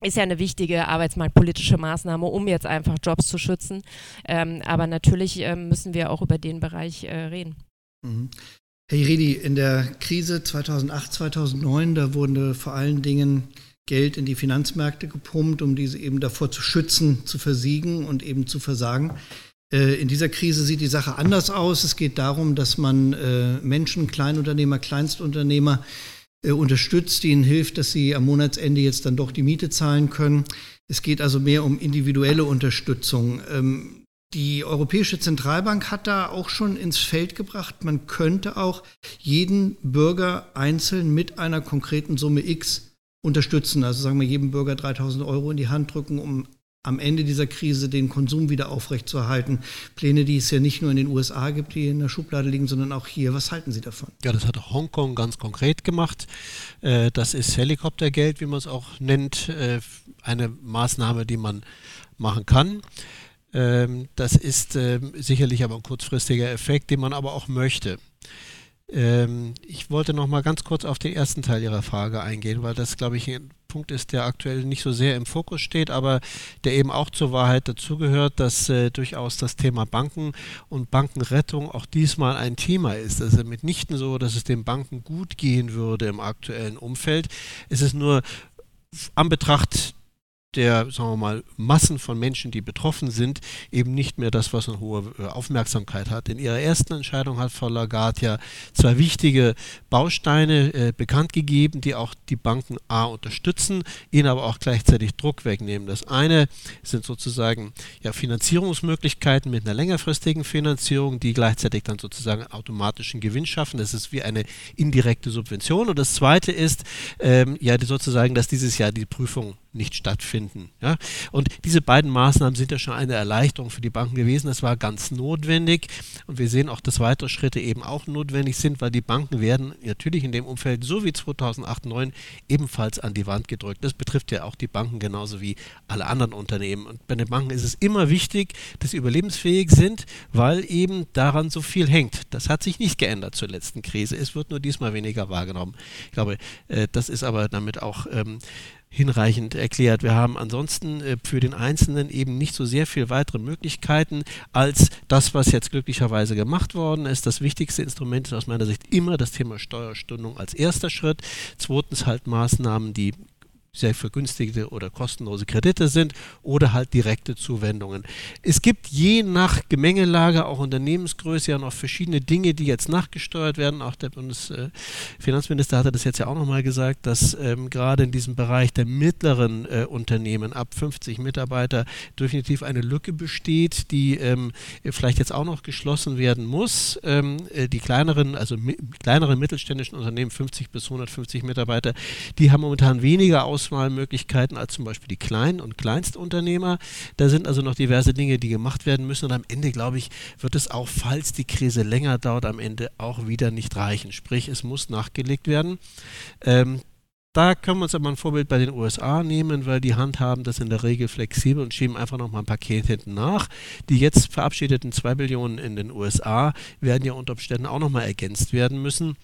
ist ja eine wichtige arbeitsmarktpolitische Maßnahme, um jetzt einfach Jobs zu schützen. Ähm, aber natürlich ähm, müssen wir auch über den Bereich äh, reden. Mhm. Herr Iredi, in der Krise 2008, 2009, da wurde vor allen Dingen Geld in die Finanzmärkte gepumpt, um diese eben davor zu schützen, zu versiegen und eben zu versagen. Äh, in dieser Krise sieht die Sache anders aus. Es geht darum, dass man äh, Menschen, Kleinunternehmer, Kleinstunternehmer äh, unterstützt, ihnen hilft, dass sie am Monatsende jetzt dann doch die Miete zahlen können. Es geht also mehr um individuelle Unterstützung. Ähm, die Europäische Zentralbank hat da auch schon ins Feld gebracht, man könnte auch jeden Bürger einzeln mit einer konkreten Summe X unterstützen. Also sagen wir jedem Bürger 3000 Euro in die Hand drücken, um am Ende dieser Krise den Konsum wieder aufrechtzuerhalten. Pläne, die es ja nicht nur in den USA gibt, die in der Schublade liegen, sondern auch hier. Was halten Sie davon? Ja, das hat Hongkong ganz konkret gemacht. Äh, das ist Helikoptergeld, wie man es auch nennt. Äh, eine Maßnahme, die man machen kann. Ähm, das ist ähm, sicherlich aber ein kurzfristiger Effekt, den man aber auch möchte. Ähm, ich wollte noch mal ganz kurz auf den ersten Teil Ihrer Frage eingehen, weil das, glaube ich, ein Punkt ist, der aktuell nicht so sehr im Fokus steht, aber der eben auch zur Wahrheit dazugehört, dass äh, durchaus das Thema Banken und Bankenrettung auch diesmal ein Thema ist. Es ist mitnichten so, dass es den Banken gut gehen würde im aktuellen Umfeld. Es ist nur an Betracht der, sagen wir mal, Massen von Menschen, die betroffen sind, eben nicht mehr das, was eine hohe äh, Aufmerksamkeit hat. In ihrer ersten Entscheidung hat Frau Lagarde ja zwei wichtige Bausteine äh, bekannt gegeben, die auch die Banken A unterstützen, ihnen aber auch gleichzeitig Druck wegnehmen. Das eine sind sozusagen ja, Finanzierungsmöglichkeiten mit einer längerfristigen Finanzierung, die gleichzeitig dann sozusagen automatischen Gewinn schaffen. Das ist wie eine indirekte Subvention. Und das zweite ist ähm, ja sozusagen, dass dieses Jahr die Prüfung nicht stattfinden. Ja? Und diese beiden Maßnahmen sind ja schon eine Erleichterung für die Banken gewesen. Das war ganz notwendig. Und wir sehen auch, dass weitere Schritte eben auch notwendig sind, weil die Banken werden natürlich in dem Umfeld so wie 2008, 2009 ebenfalls an die Wand gedrückt. Das betrifft ja auch die Banken genauso wie alle anderen Unternehmen. Und bei den Banken ist es immer wichtig, dass sie überlebensfähig sind, weil eben daran so viel hängt. Das hat sich nicht geändert zur letzten Krise. Es wird nur diesmal weniger wahrgenommen. Ich glaube, äh, das ist aber damit auch ähm, hinreichend erklärt. Wir haben ansonsten äh, für den Einzelnen eben nicht so sehr viel weitere Möglichkeiten als das, was jetzt glücklicherweise gemacht worden ist. Das wichtigste Instrument ist aus meiner Sicht immer das Thema Steuerstundung als erster Schritt. Zweitens halt Maßnahmen, die sehr vergünstigte oder kostenlose Kredite sind oder halt direkte Zuwendungen. Es gibt je nach Gemengelage, auch Unternehmensgröße, ja noch verschiedene Dinge, die jetzt nachgesteuert werden. Auch der Bundesfinanzminister hatte das jetzt ja auch nochmal gesagt, dass ähm, gerade in diesem Bereich der mittleren äh, Unternehmen ab 50 Mitarbeiter definitiv eine Lücke besteht, die ähm, vielleicht jetzt auch noch geschlossen werden muss. Ähm, äh, die kleineren, also kleineren mittelständischen Unternehmen, 50 bis 150 Mitarbeiter, die haben momentan weniger Aus Auswahlmöglichkeiten als zum Beispiel die Klein- und Kleinstunternehmer. Da sind also noch diverse Dinge, die gemacht werden müssen. Und am Ende, glaube ich, wird es auch, falls die Krise länger dauert, am Ende auch wieder nicht reichen. Sprich, es muss nachgelegt werden. Ähm, da können wir uns aber ein Vorbild bei den USA nehmen, weil die handhaben das in der Regel flexibel und schieben einfach nochmal ein Paket hinten nach. Die jetzt verabschiedeten 2 Billionen in den USA werden ja unter Umständen auch nochmal ergänzt werden müssen.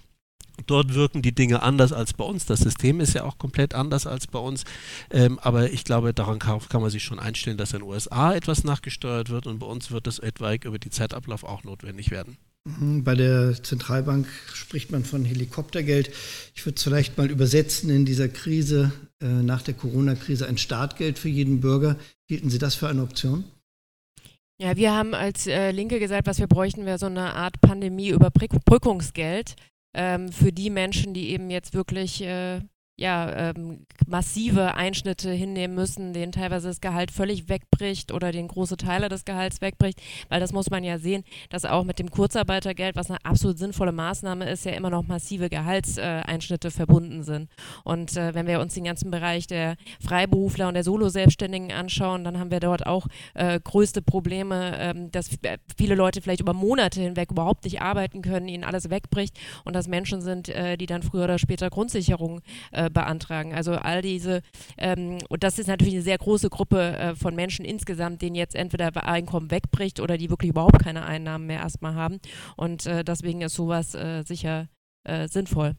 Dort wirken die Dinge anders als bei uns. Das System ist ja auch komplett anders als bei uns. Ähm, aber ich glaube, daran kann, kann, man sich schon einstellen, dass in den USA etwas nachgesteuert wird und bei uns wird das etwaig über die Zeitablauf auch notwendig werden. Mhm, bei der Zentralbank spricht man von Helikoptergeld. Ich würde es vielleicht mal übersetzen in dieser Krise, äh, nach der Corona-Krise, ein Startgeld für jeden Bürger. Hielten Sie das für eine Option? Ja, wir haben als äh, Linke gesagt, was wir bräuchten, wäre so eine Art Pandemie-Überbrückungsgeld ähm, für die Menschen, die eben jetzt wirklich äh, ja, ähm, massive Einschnitte hinnehmen müssen, denen teilweise das Gehalt völlig wegbricht oder den große Teile des Gehalts wegbricht, weil das muss man ja sehen, dass auch mit dem Kurzarbeitergeld, was eine absolut sinnvolle Maßnahme ist, ja immer noch massive Gehaltseinschnitte äh, verbunden sind. Und äh, wenn wir uns den ganzen Bereich der Freiberufler und der Solo-Selbstständigen anschauen, dann haben wir dort auch äh, größte Probleme, ähm, dass viele Leute vielleicht über Monate hinweg überhaupt nicht arbeiten können, ihnen alles wegbricht und dass Menschen sind, äh, die dann früher oder später Grundsicherung äh, äh, beantragen. Also all diese, ähm, und das ist natürlich eine sehr große Gruppe äh, von Menschen insgesamt, denen jetzt entweder Einkommen wegbricht oder die wirklich überhaupt keine Einnahmen mehr erstmal haben. Und äh, deswegen ist sowas äh, sicher äh, sinnvoll.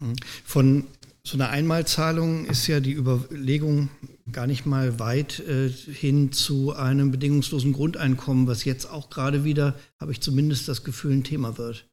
Mhm. Von so einer Einmalzahlung ist ja die Überlegung gar nicht mal weit äh, hin zu einem bedingungslosen Grundeinkommen, was jetzt auch gerade wieder, habe ich zumindest das Gefühl, ein Thema wird.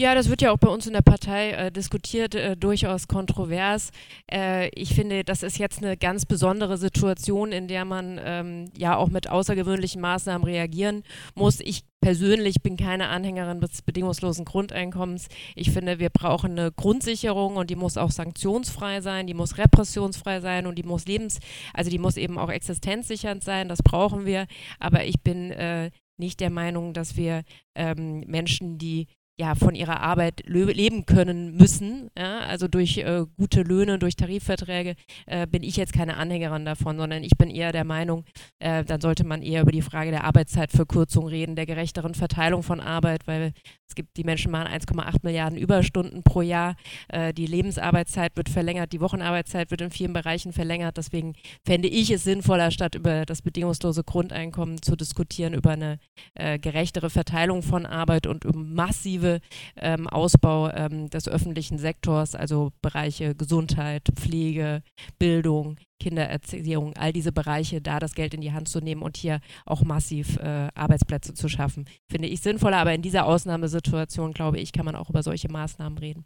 Ja, das wird ja auch bei uns in der Partei äh, diskutiert, äh, durchaus kontrovers. Äh, ich finde, das ist jetzt eine ganz besondere Situation, in der man ähm, ja auch mit außergewöhnlichen Maßnahmen reagieren muss. Ich persönlich bin keine Anhängerin des bedingungslosen Grundeinkommens. Ich finde, wir brauchen eine Grundsicherung und die muss auch sanktionsfrei sein, die muss repressionsfrei sein und die muss lebens, also die muss eben auch existenzsichernd sein. Das brauchen wir. Aber ich bin äh, nicht der Meinung, dass wir ähm, Menschen, die ja, von ihrer Arbeit leben können müssen. Ja? Also durch äh, gute Löhne, durch Tarifverträge äh, bin ich jetzt keine Anhängerin davon, sondern ich bin eher der Meinung, äh, dann sollte man eher über die Frage der Arbeitszeitverkürzung reden, der gerechteren Verteilung von Arbeit, weil es gibt, die Menschen machen 1,8 Milliarden Überstunden pro Jahr, äh, die Lebensarbeitszeit wird verlängert, die Wochenarbeitszeit wird in vielen Bereichen verlängert. Deswegen fände ich es sinnvoller, statt über das bedingungslose Grundeinkommen zu diskutieren, über eine äh, gerechtere Verteilung von Arbeit und um massive massive ähm, Ausbau ähm, des öffentlichen Sektors, also Bereiche Gesundheit, Pflege, Bildung, Kindererziehung, all diese Bereiche, da das Geld in die Hand zu nehmen und hier auch massiv äh, Arbeitsplätze zu schaffen, finde ich sinnvoller. Aber in dieser Ausnahmesituation, glaube ich, kann man auch über solche Maßnahmen reden.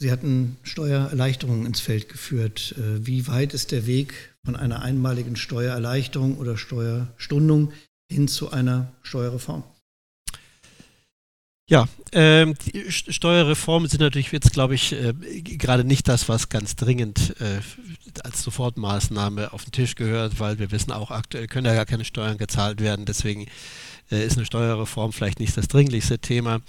Sie hatten Steuererleichterungen ins Feld geführt. Äh, wie weit ist der Weg von einer einmaligen Steuererleichterung oder Steuerstundung hin zu einer Steuerreform? Ja, ähm, Steuerreformen sind natürlich jetzt, glaube ich, äh, gerade nicht das, was ganz dringend äh, als Sofortmaßnahme auf den Tisch gehört, weil wir wissen auch, aktuell können ja gar keine Steuern gezahlt werden. Deswegen äh, ist eine Steuerreform vielleicht nicht das dringlichste Thema.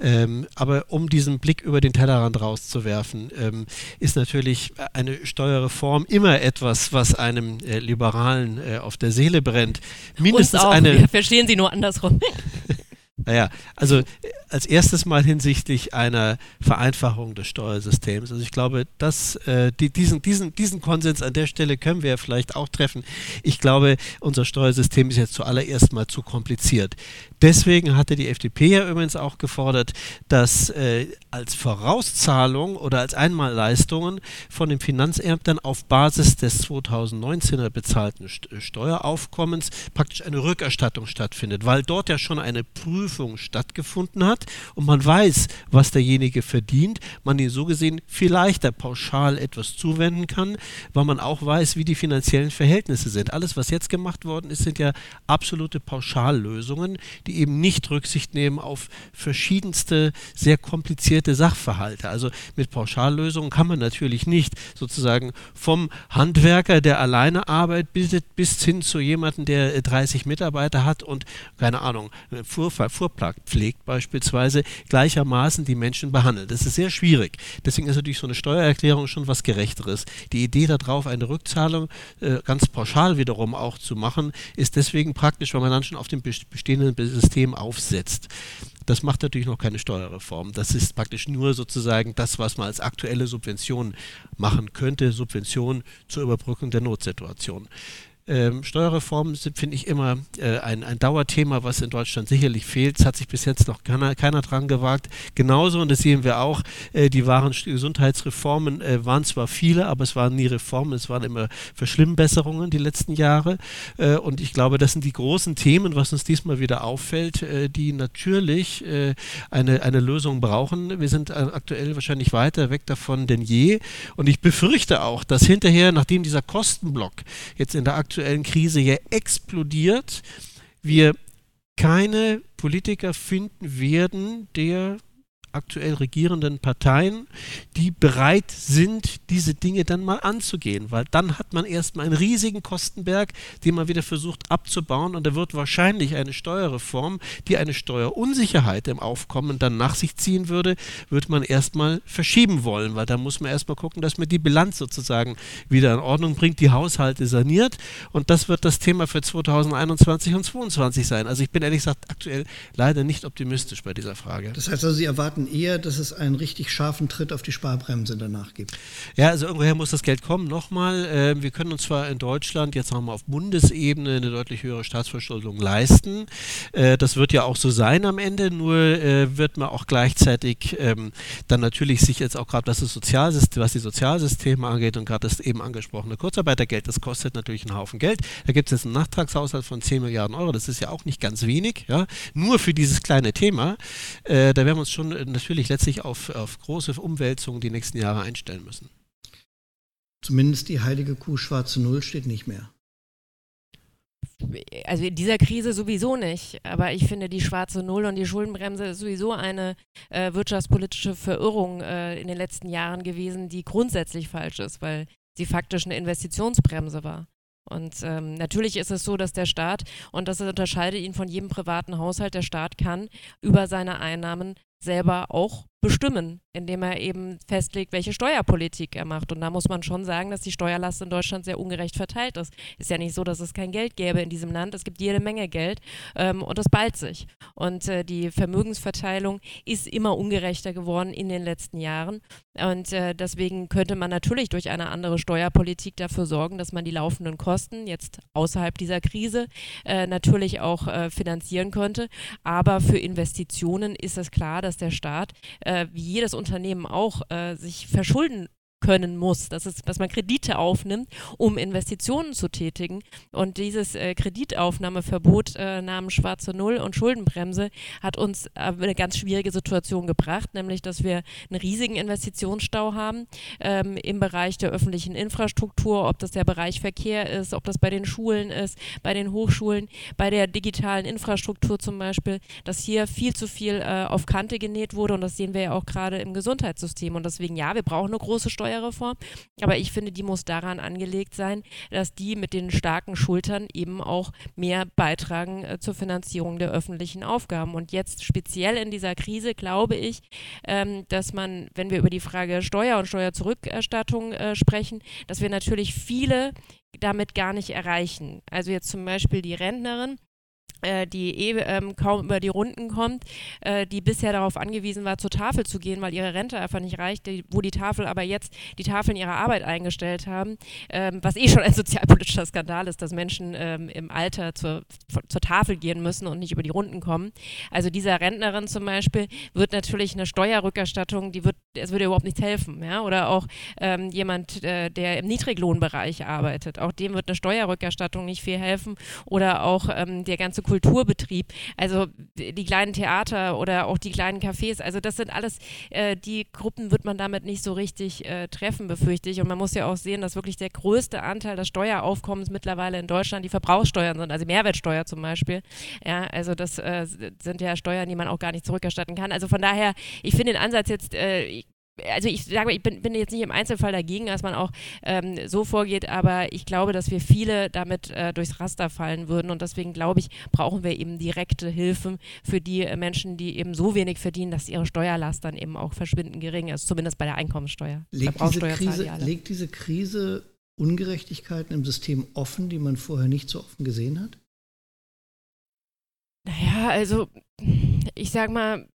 Ähm, aber um diesen Blick über den Tellerrand rauszuwerfen, ähm, ist natürlich eine Steuerreform immer etwas, was einem äh, Liberalen äh, auf der Seele brennt. Mindestens Uns auch. eine. Wir verstehen Sie nur andersrum. Naja, also äh, als erstes mal hinsichtlich einer Vereinfachung des Steuersystems. Also ich glaube, dass äh, die, diesen, diesen, diesen Konsens an der Stelle können wir vielleicht auch treffen. Ich glaube, unser Steuersystem ist jetzt zuallererst mal zu kompliziert. Deswegen hatte die FDP ja übrigens auch gefordert, dass äh, als Vorauszahlung oder als Einmalleistungen von den Finanzämtern auf Basis des 2019er bezahlten Steueraufkommens praktisch eine Rückerstattung stattfindet, weil dort ja schon eine Prüfung stattgefunden hat und man weiß, was derjenige verdient, man ihn so gesehen viel leichter pauschal etwas zuwenden kann, weil man auch weiß, wie die finanziellen Verhältnisse sind. Alles, was jetzt gemacht worden ist, sind ja absolute Pauschallösungen, die eben nicht Rücksicht nehmen auf verschiedenste, sehr komplizierte Sachverhalte. Also mit Pauschallösungen kann man natürlich nicht sozusagen vom Handwerker, der alleine arbeitet, bis hin zu jemandem, der 30 Mitarbeiter hat und, keine Ahnung, Fuhrpark pflegt beispielsweise, gleichermaßen die Menschen behandeln. Das ist sehr schwierig. Deswegen ist natürlich so eine Steuererklärung schon was Gerechteres. Die Idee darauf, eine Rückzahlung äh, ganz pauschal wiederum auch zu machen, ist deswegen praktisch, weil man dann schon auf dem bestehenden System aufsetzt. Das macht natürlich noch keine Steuerreform. Das ist praktisch nur sozusagen das, was man als aktuelle Subvention machen könnte, Subvention zur Überbrückung der Notsituation. Ähm, Steuerreformen sind, finde ich, immer äh, ein, ein Dauerthema, was in Deutschland sicherlich fehlt. Es hat sich bis jetzt noch keiner, keiner dran gewagt. Genauso, und das sehen wir auch, äh, die wahren Gesundheitsreformen äh, waren zwar viele, aber es waren nie Reformen, es waren immer Verschlimmbesserungen die letzten Jahre. Äh, und ich glaube, das sind die großen Themen, was uns diesmal wieder auffällt, äh, die natürlich äh, eine, eine Lösung brauchen. Wir sind aktuell wahrscheinlich weiter weg davon denn je. Und ich befürchte auch, dass hinterher, nachdem dieser Kostenblock jetzt in der aktuellen aktuellen Krise hier explodiert, wir keine Politiker finden werden, der aktuell regierenden Parteien, die bereit sind, diese Dinge dann mal anzugehen, weil dann hat man erstmal einen riesigen Kostenberg, den man wieder versucht abzubauen und da wird wahrscheinlich eine Steuerreform, die eine Steuerunsicherheit im Aufkommen dann nach sich ziehen würde, wird man erstmal verschieben wollen, weil da muss man erstmal gucken, dass man die Bilanz sozusagen wieder in Ordnung bringt, die Haushalte saniert und das wird das Thema für 2021 und 2022 sein. Also ich bin ehrlich gesagt aktuell leider nicht optimistisch bei dieser Frage. Das heißt also, Sie erwarten eher, dass es einen richtig scharfen Tritt auf die Sparbremse danach gibt. Ja, also irgendwoher muss das Geld kommen. Nochmal, äh, wir können uns zwar in Deutschland jetzt nochmal auf Bundesebene eine deutlich höhere Staatsverschuldung leisten. Äh, das wird ja auch so sein am Ende, nur äh, wird man auch gleichzeitig ähm, dann natürlich sich jetzt auch gerade, was, Sozialsystem, was die Sozialsysteme angeht und gerade das eben angesprochene Kurzarbeitergeld, das kostet natürlich einen Haufen Geld. Da gibt es jetzt einen Nachtragshaushalt von 10 Milliarden Euro, das ist ja auch nicht ganz wenig, ja, nur für dieses kleine Thema. Äh, da werden wir uns schon natürlich letztlich auf, auf große Umwälzungen die nächsten Jahre einstellen müssen. Zumindest die heilige Kuh schwarze Null steht nicht mehr. Also in dieser Krise sowieso nicht. Aber ich finde, die schwarze Null und die Schuldenbremse ist sowieso eine äh, wirtschaftspolitische Verirrung äh, in den letzten Jahren gewesen, die grundsätzlich falsch ist, weil sie faktisch eine Investitionsbremse war. Und ähm, natürlich ist es so, dass der Staat, und das unterscheidet ihn von jedem privaten Haushalt, der Staat kann über seine Einnahmen selber auch bestimmen, indem er eben festlegt, welche Steuerpolitik er macht. Und da muss man schon sagen, dass die Steuerlast in Deutschland sehr ungerecht verteilt ist. Ist ja nicht so, dass es kein Geld gäbe in diesem Land. Es gibt jede Menge Geld ähm, und das ballt sich. Und äh, die Vermögensverteilung ist immer ungerechter geworden in den letzten Jahren. Und äh, deswegen könnte man natürlich durch eine andere Steuerpolitik dafür sorgen, dass man die laufenden Kosten jetzt außerhalb dieser Krise äh, natürlich auch äh, finanzieren könnte. Aber für Investitionen ist es klar, dass der Staat äh, wie jedes Unternehmen auch, äh, sich verschulden können muss, dass, es, dass man Kredite aufnimmt, um Investitionen zu tätigen. Und dieses äh, Kreditaufnahmeverbot äh, namens Schwarze Null und Schuldenbremse hat uns äh, eine ganz schwierige Situation gebracht, nämlich dass wir einen riesigen Investitionsstau haben ähm, im Bereich der öffentlichen Infrastruktur, ob das der Bereich Verkehr ist, ob das bei den Schulen ist, bei den Hochschulen, bei der digitalen Infrastruktur zum Beispiel, dass hier viel zu viel äh, auf Kante genäht wurde und das sehen wir ja auch gerade im Gesundheitssystem. Und deswegen, ja, wir brauchen eine große Steuer Steuerreform. Aber ich finde, die muss daran angelegt sein, dass die mit den starken Schultern eben auch mehr beitragen äh, zur Finanzierung der öffentlichen Aufgaben. Und jetzt speziell in dieser Krise glaube ich, ähm, dass man, wenn wir über die Frage Steuer und Steuerzurückerstattung äh, sprechen, dass wir natürlich viele damit gar nicht erreichen. Also jetzt zum Beispiel die Rentnerin die eh ähm, kaum über die Runden kommt, äh, die bisher darauf angewiesen war, zur Tafel zu gehen, weil ihre Rente einfach nicht reicht, die, wo die Tafel aber jetzt die Tafeln ihrer Arbeit eingestellt haben, ähm, was eh schon ein sozialpolitischer Skandal ist, dass Menschen ähm, im Alter zur, zur Tafel gehen müssen und nicht über die Runden kommen. Also dieser Rentnerin zum Beispiel wird natürlich eine Steuerrückerstattung, die wird, es würde überhaupt nichts helfen, ja, oder auch ähm, jemand, äh, der im Niedriglohnbereich arbeitet, auch dem wird eine Steuerrückerstattung nicht viel helfen oder auch ähm, der ganze Kulturbetrieb, also die kleinen Theater oder auch die kleinen Cafés, also das sind alles, äh, die Gruppen wird man damit nicht so richtig äh, treffen, befürchte ich. Und man muss ja auch sehen, dass wirklich der größte Anteil des Steueraufkommens mittlerweile in Deutschland die Verbrauchssteuern sind, also Mehrwertsteuer zum Beispiel. Ja, also das äh, sind ja Steuern, die man auch gar nicht zurückerstatten kann. Also von daher, ich finde den Ansatz jetzt, äh, also ich sage, ich bin, bin, jetzt nicht im Einzelfall dagegen, dass man auch ähm, so vorgeht, aber ich glaube, dass wir viele damit äh, durchs Raster fallen würden und deswegen glaube ich, brauchen wir eben direkte Hilfen für die äh, Menschen, die eben so wenig verdienen, dass ihre Steuerlast dann eben auch verschwindend gering ist, zumindest bei der Einkommensteuer. Legt diese, Krise, die legt diese Krise Ungerechtigkeiten im System offen, die man vorher nicht so offen gesehen hat? Naja, also ich sag mal,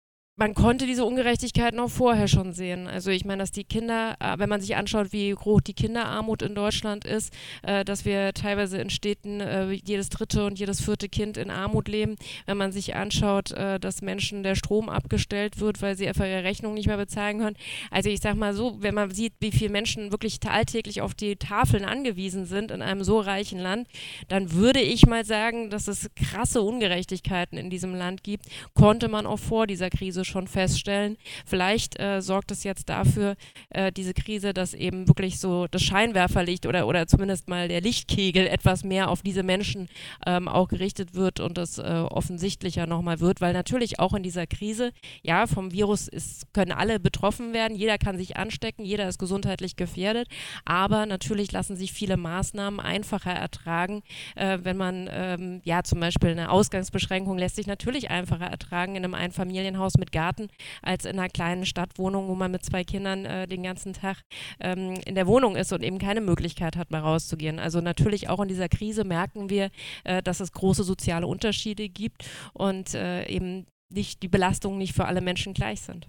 man konnte diese Ungerechtigkeiten auch vorher schon sehen. Also ich meine, dass die Kinder, äh, wenn man sich anschaut, wie hoch die Kinderarmut in Deutschland ist, äh, dass wir teilweise in Städten äh, jedes dritte und jedes vierte Kind in Armut leben. Wenn man sich anschaut, dass Menschen der Strom abgestellt wird, weil sie einfach ihre Rechnung nicht mehr bezahlen können. Also ich sag mal so, wenn man sieht, wie viele Menschen wirklich alltäglich auf die Tafeln angewiesen sind in einem so reichen Land, dann würde ich mal sagen, dass es krasse Ungerechtigkeiten in diesem Land gibt, konnte man auch vor dieser Krise schon schon feststellen. Vielleicht äh, sorgt es jetzt dafür, äh, diese Krise, dass eben wirklich so das Scheinwerferlicht oder, oder zumindest mal der Lichtkegel etwas mehr auf diese Menschen ähm, auch gerichtet wird und das äh, offensichtlicher nochmal wird, weil natürlich auch in dieser Krise, ja, vom Virus ist, können alle betroffen werden, jeder kann sich anstecken, jeder ist gesundheitlich gefährdet, aber natürlich lassen sich viele Maßnahmen einfacher ertragen, äh, wenn man ähm, ja zum Beispiel eine Ausgangsbeschränkung lässt sich natürlich einfacher ertragen in einem Einfamilienhaus mit Garten als in einer kleinen Stadtwohnung, wo man mit zwei Kindern äh, den ganzen Tag ähm, in der Wohnung ist und eben keine Möglichkeit hat, mal rauszugehen. Also natürlich auch in dieser Krise merken wir, äh, dass es große soziale Unterschiede gibt und äh, eben nicht die Belastungen nicht für alle Menschen gleich sind.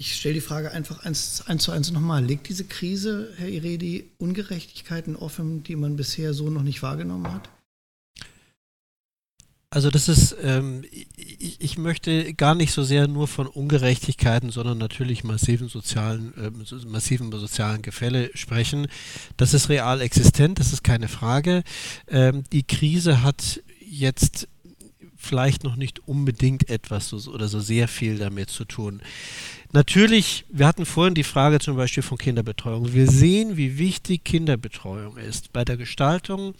Ich stelle die Frage einfach eins, eins zu eins nochmal. Legt diese Krise, Herr Iredi, Ungerechtigkeiten offen, die man bisher so noch nicht wahrgenommen hat? Also das ist, ähm, ich, ich, möchte gar nicht so sehr nur von Ungerechtigkeiten, sondern natürlich massiven sozialen, äh, massiven sozialen Gefälle sprechen. Das ist real existent, das ist keine Frage. Ähm, die Krise hat jetzt vielleicht noch nicht unbedingt etwas so, oder so sehr viel damit zu tun. Natürlich, wir hatten vorhin die Frage zum Beispiel von Kinderbetreuung. Wir sehen, wie wichtig Kinderbetreuung ist bei der Gestaltung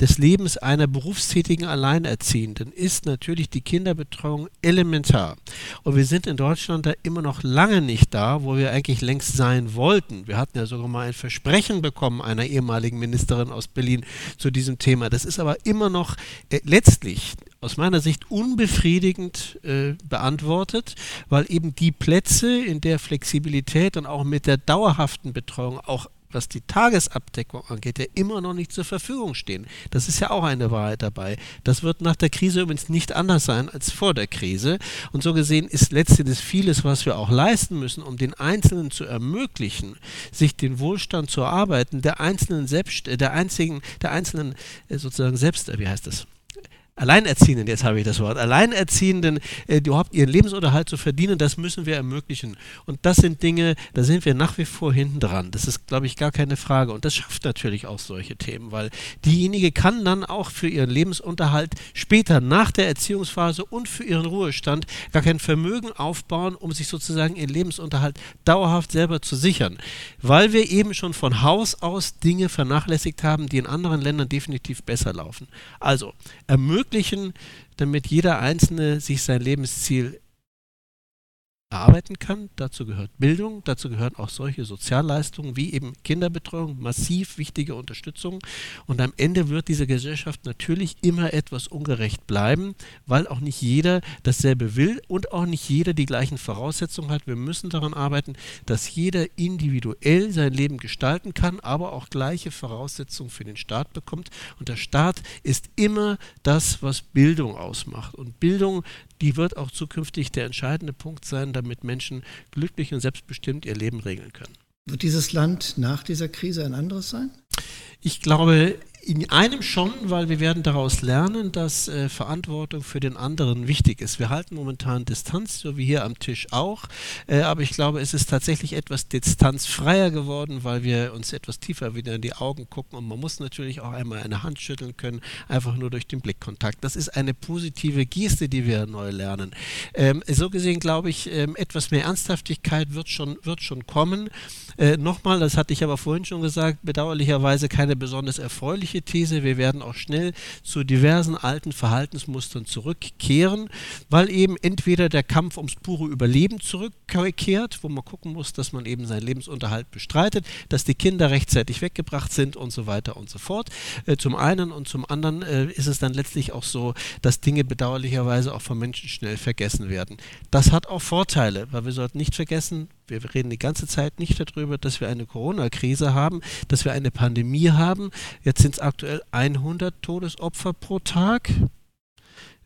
des Lebens einer berufstätigen Alleinerziehenden ist natürlich die Kinderbetreuung elementar. Und wir sind in Deutschland da immer noch lange nicht da, wo wir eigentlich längst sein wollten. Wir hatten ja sogar mal ein Versprechen bekommen einer ehemaligen Ministerin aus Berlin zu diesem Thema. Das ist aber immer noch äh, letztlich aus meiner Sicht unbefriedigend äh, beantwortet, weil eben die Plätze in der Flexibilität und auch mit der dauerhaften Betreuung auch was die Tagesabdeckung angeht, ja immer noch nicht zur Verfügung stehen. Das ist ja auch eine Wahrheit dabei. Das wird nach der Krise übrigens nicht anders sein als vor der Krise. Und so gesehen ist letztendlich vieles, was wir auch leisten müssen, um den Einzelnen zu ermöglichen, sich den Wohlstand zu erarbeiten, der einzelnen selbst, der einzigen, der einzelnen äh, sozusagen selbst, äh, wie heißt das? Alleinerziehenden, jetzt habe ich das Wort, Alleinerziehenden äh, überhaupt ihren Lebensunterhalt zu verdienen, das müssen wir ermöglichen. Und das sind Dinge, da sind wir nach wie vor hinten dran. Das ist, glaube ich, gar keine Frage. Und das schafft natürlich auch solche Themen, weil diejenige kann dann auch für ihren Lebensunterhalt später nach der Erziehungsphase und für ihren Ruhestand gar kein Vermögen aufbauen, um sich sozusagen ihren Lebensunterhalt dauerhaft selber zu sichern. Weil wir eben schon von Haus aus Dinge vernachlässigt haben, die in anderen Ländern definitiv besser laufen. Also, ermöglichen ermöglichen, damit jeder Einzelne sich sein Lebensziel erarbeiten kann. Dazu gehört Bildung, dazu gehören auch solche Sozialleistungen wie eben Kinderbetreuung, massiv wichtige Unterstützung. Und am Ende wird diese Gesellschaft natürlich immer etwas ungerecht bleiben, weil auch nicht jeder dasselbe will und auch nicht jeder die gleichen Voraussetzungen hat. Wir müssen daran arbeiten, dass jeder individuell sein Leben gestalten kann, aber auch gleiche Voraussetzungen für den Staat bekommt. Und der Staat ist immer das, was Bildung ausmacht. Und Bildung die wird auch zukünftig der entscheidende Punkt sein, damit Menschen glücklich und selbstbestimmt ihr Leben regeln können. Wird dieses Land nach dieser Krise ein anderes sein? Ich glaube, in einem schon, weil wir werden daraus lernen, dass äh, Verantwortung für den anderen wichtig ist. Wir halten momentan Distanz, so wie hier am Tisch auch, äh, aber ich glaube, es ist tatsächlich etwas distanzfreier geworden, weil wir uns etwas tiefer wieder in die Augen gucken und man muss natürlich auch einmal eine Hand schütteln können, einfach nur durch den Blickkontakt. Das ist eine positive Geste, die wir neu lernen. Ähm, so gesehen glaube ich, ähm, etwas mehr Ernsthaftigkeit wird schon, wird schon kommen. Äh, Nochmal, das hatte ich aber vorhin schon gesagt, bedauerlicherweise keine besonders erfreuliche ähnliche These, wir werden auch schnell zu diversen alten Verhaltensmustern zurückkehren, weil eben entweder der Kampf ums pure Überleben zurückkehrt, wo man gucken muss, dass man eben seinen Lebensunterhalt bestreitet, dass die Kinder rechtzeitig weggebracht sind und so weiter und so fort. Äh, zum einen und zum anderen äh, ist es dann letztlich auch so, dass Dinge bedauerlicherweise auch von Menschen schnell vergessen werden. Das hat auch Vorteile, weil wir sollten nicht vergessen, wir reden die ganze Zeit nicht darüber, dass wir eine Corona-Krise haben, dass wir eine Pandemie haben. Jetzt sind es aktuell 100 Todesopfer pro Tag.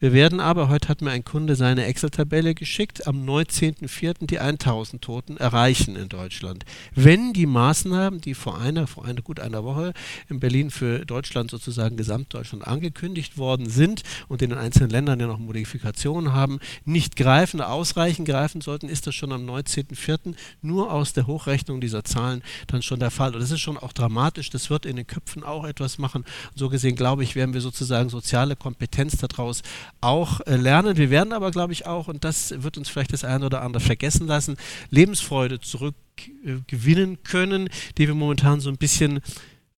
Wir werden aber, heute hat mir ein Kunde seine Excel-Tabelle geschickt, am 19.04. die 1000 Toten erreichen in Deutschland. Wenn die Maßnahmen, die vor einer, vor einer gut einer Woche in Berlin für Deutschland sozusagen Gesamtdeutschland angekündigt worden sind und in den einzelnen Ländern ja noch Modifikationen haben, nicht greifen, ausreichend greifen sollten, ist das schon am 19.04. nur aus der Hochrechnung dieser Zahlen dann schon der Fall. Und das ist schon auch dramatisch, das wird in den Köpfen auch etwas machen. So gesehen, glaube ich, werden wir sozusagen soziale Kompetenz daraus auch äh, lernen. Wir werden aber, glaube ich, auch, und das wird uns vielleicht das eine oder andere vergessen lassen, Lebensfreude zurückgewinnen können, die wir momentan so ein bisschen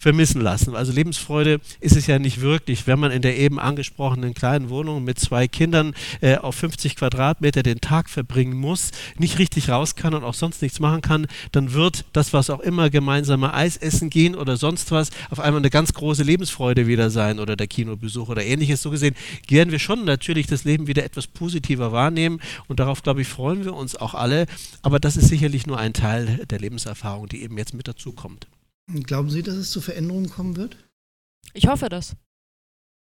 vermissen lassen. Also Lebensfreude ist es ja nicht wirklich, wenn man in der eben angesprochenen kleinen Wohnung mit zwei Kindern äh, auf 50 Quadratmeter den Tag verbringen muss, nicht richtig raus kann und auch sonst nichts machen kann, dann wird das, was auch immer gemeinsame Eis essen gehen oder sonst was, auf einmal eine ganz große Lebensfreude wieder sein oder der Kinobesuch oder ähnliches. So gesehen werden wir schon natürlich das Leben wieder etwas positiver wahrnehmen und darauf, glaube ich, freuen wir uns auch alle. Aber das ist sicherlich nur ein Teil der Lebenserfahrung, die eben jetzt mit dazu kommt. Glauben Sie, dass es zu Veränderungen kommen wird? Ich hoffe das.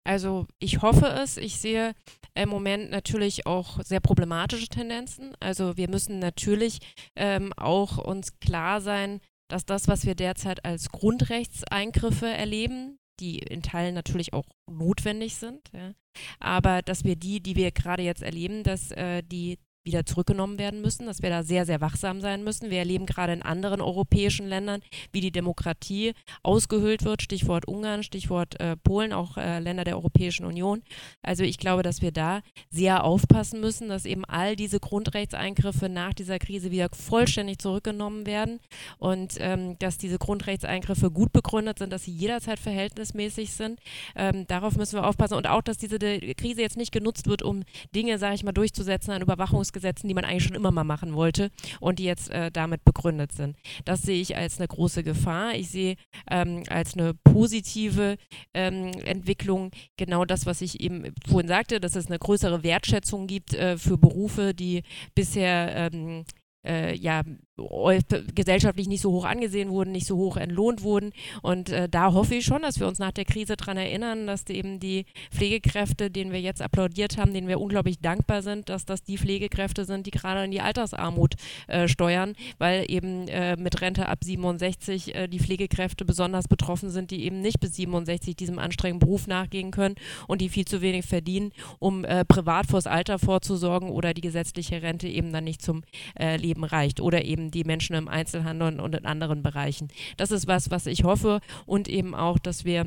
Also ich hoffe es. Ich sehe im Moment natürlich auch sehr problematische Tendenzen. Also wir müssen natürlich ähm, auch uns klar sein, dass das, was wir derzeit als Grundrechtseingriffe erleben, die in Teilen natürlich auch notwendig sind, ja, aber dass wir die, die wir gerade jetzt erleben, dass äh, die wieder zurückgenommen werden müssen, dass wir da sehr, sehr wachsam sein müssen. Wir erleben gerade in anderen europäischen Ländern, wie die Demokratie ausgehöhlt wird, Stichwort Ungarn, Stichwort äh, Polen, auch äh, Länder der Europäischen Union. Also ich glaube, dass wir da sehr aufpassen müssen, dass eben all diese Grundrechtseingriffe nach dieser Krise wieder vollständig zurückgenommen werden und ähm, dass diese Grundrechtseingriffe gut begründet sind, dass sie jederzeit verhältnismäßig sind. Ähm, darauf müssen wir aufpassen und auch, dass diese Krise jetzt nicht genutzt wird, um Dinge, sage ich mal, durchzusetzen an Überwachungs Gesetzen, die man eigentlich schon immer mal machen wollte und die jetzt äh, damit begründet sind. Das sehe ich als eine große Gefahr. Ich sehe ähm, als eine positive ähm, Entwicklung genau das, was ich eben vorhin sagte, dass es eine größere Wertschätzung gibt äh, für Berufe, die bisher ähm, äh, ja, gesellschaftlich nicht so hoch angesehen wurden, nicht so hoch entlohnt wurden. Und äh, da hoffe ich schon, dass wir uns nach der Krise daran erinnern, dass die eben die Pflegekräfte, denen wir jetzt applaudiert haben, denen wir unglaublich dankbar sind, dass das die Pflegekräfte sind, die gerade in die Altersarmut äh, steuern, weil eben äh, mit Rente ab 67 äh, die Pflegekräfte besonders betroffen sind, die eben nicht bis 67 diesem anstrengenden Beruf nachgehen können und die viel zu wenig verdienen, um äh, privat fürs Alter vorzusorgen oder die gesetzliche Rente eben dann nicht zum Leben reicht oder eben die Menschen im Einzelhandel und in anderen Bereichen. Das ist was, was ich hoffe und eben auch, dass wir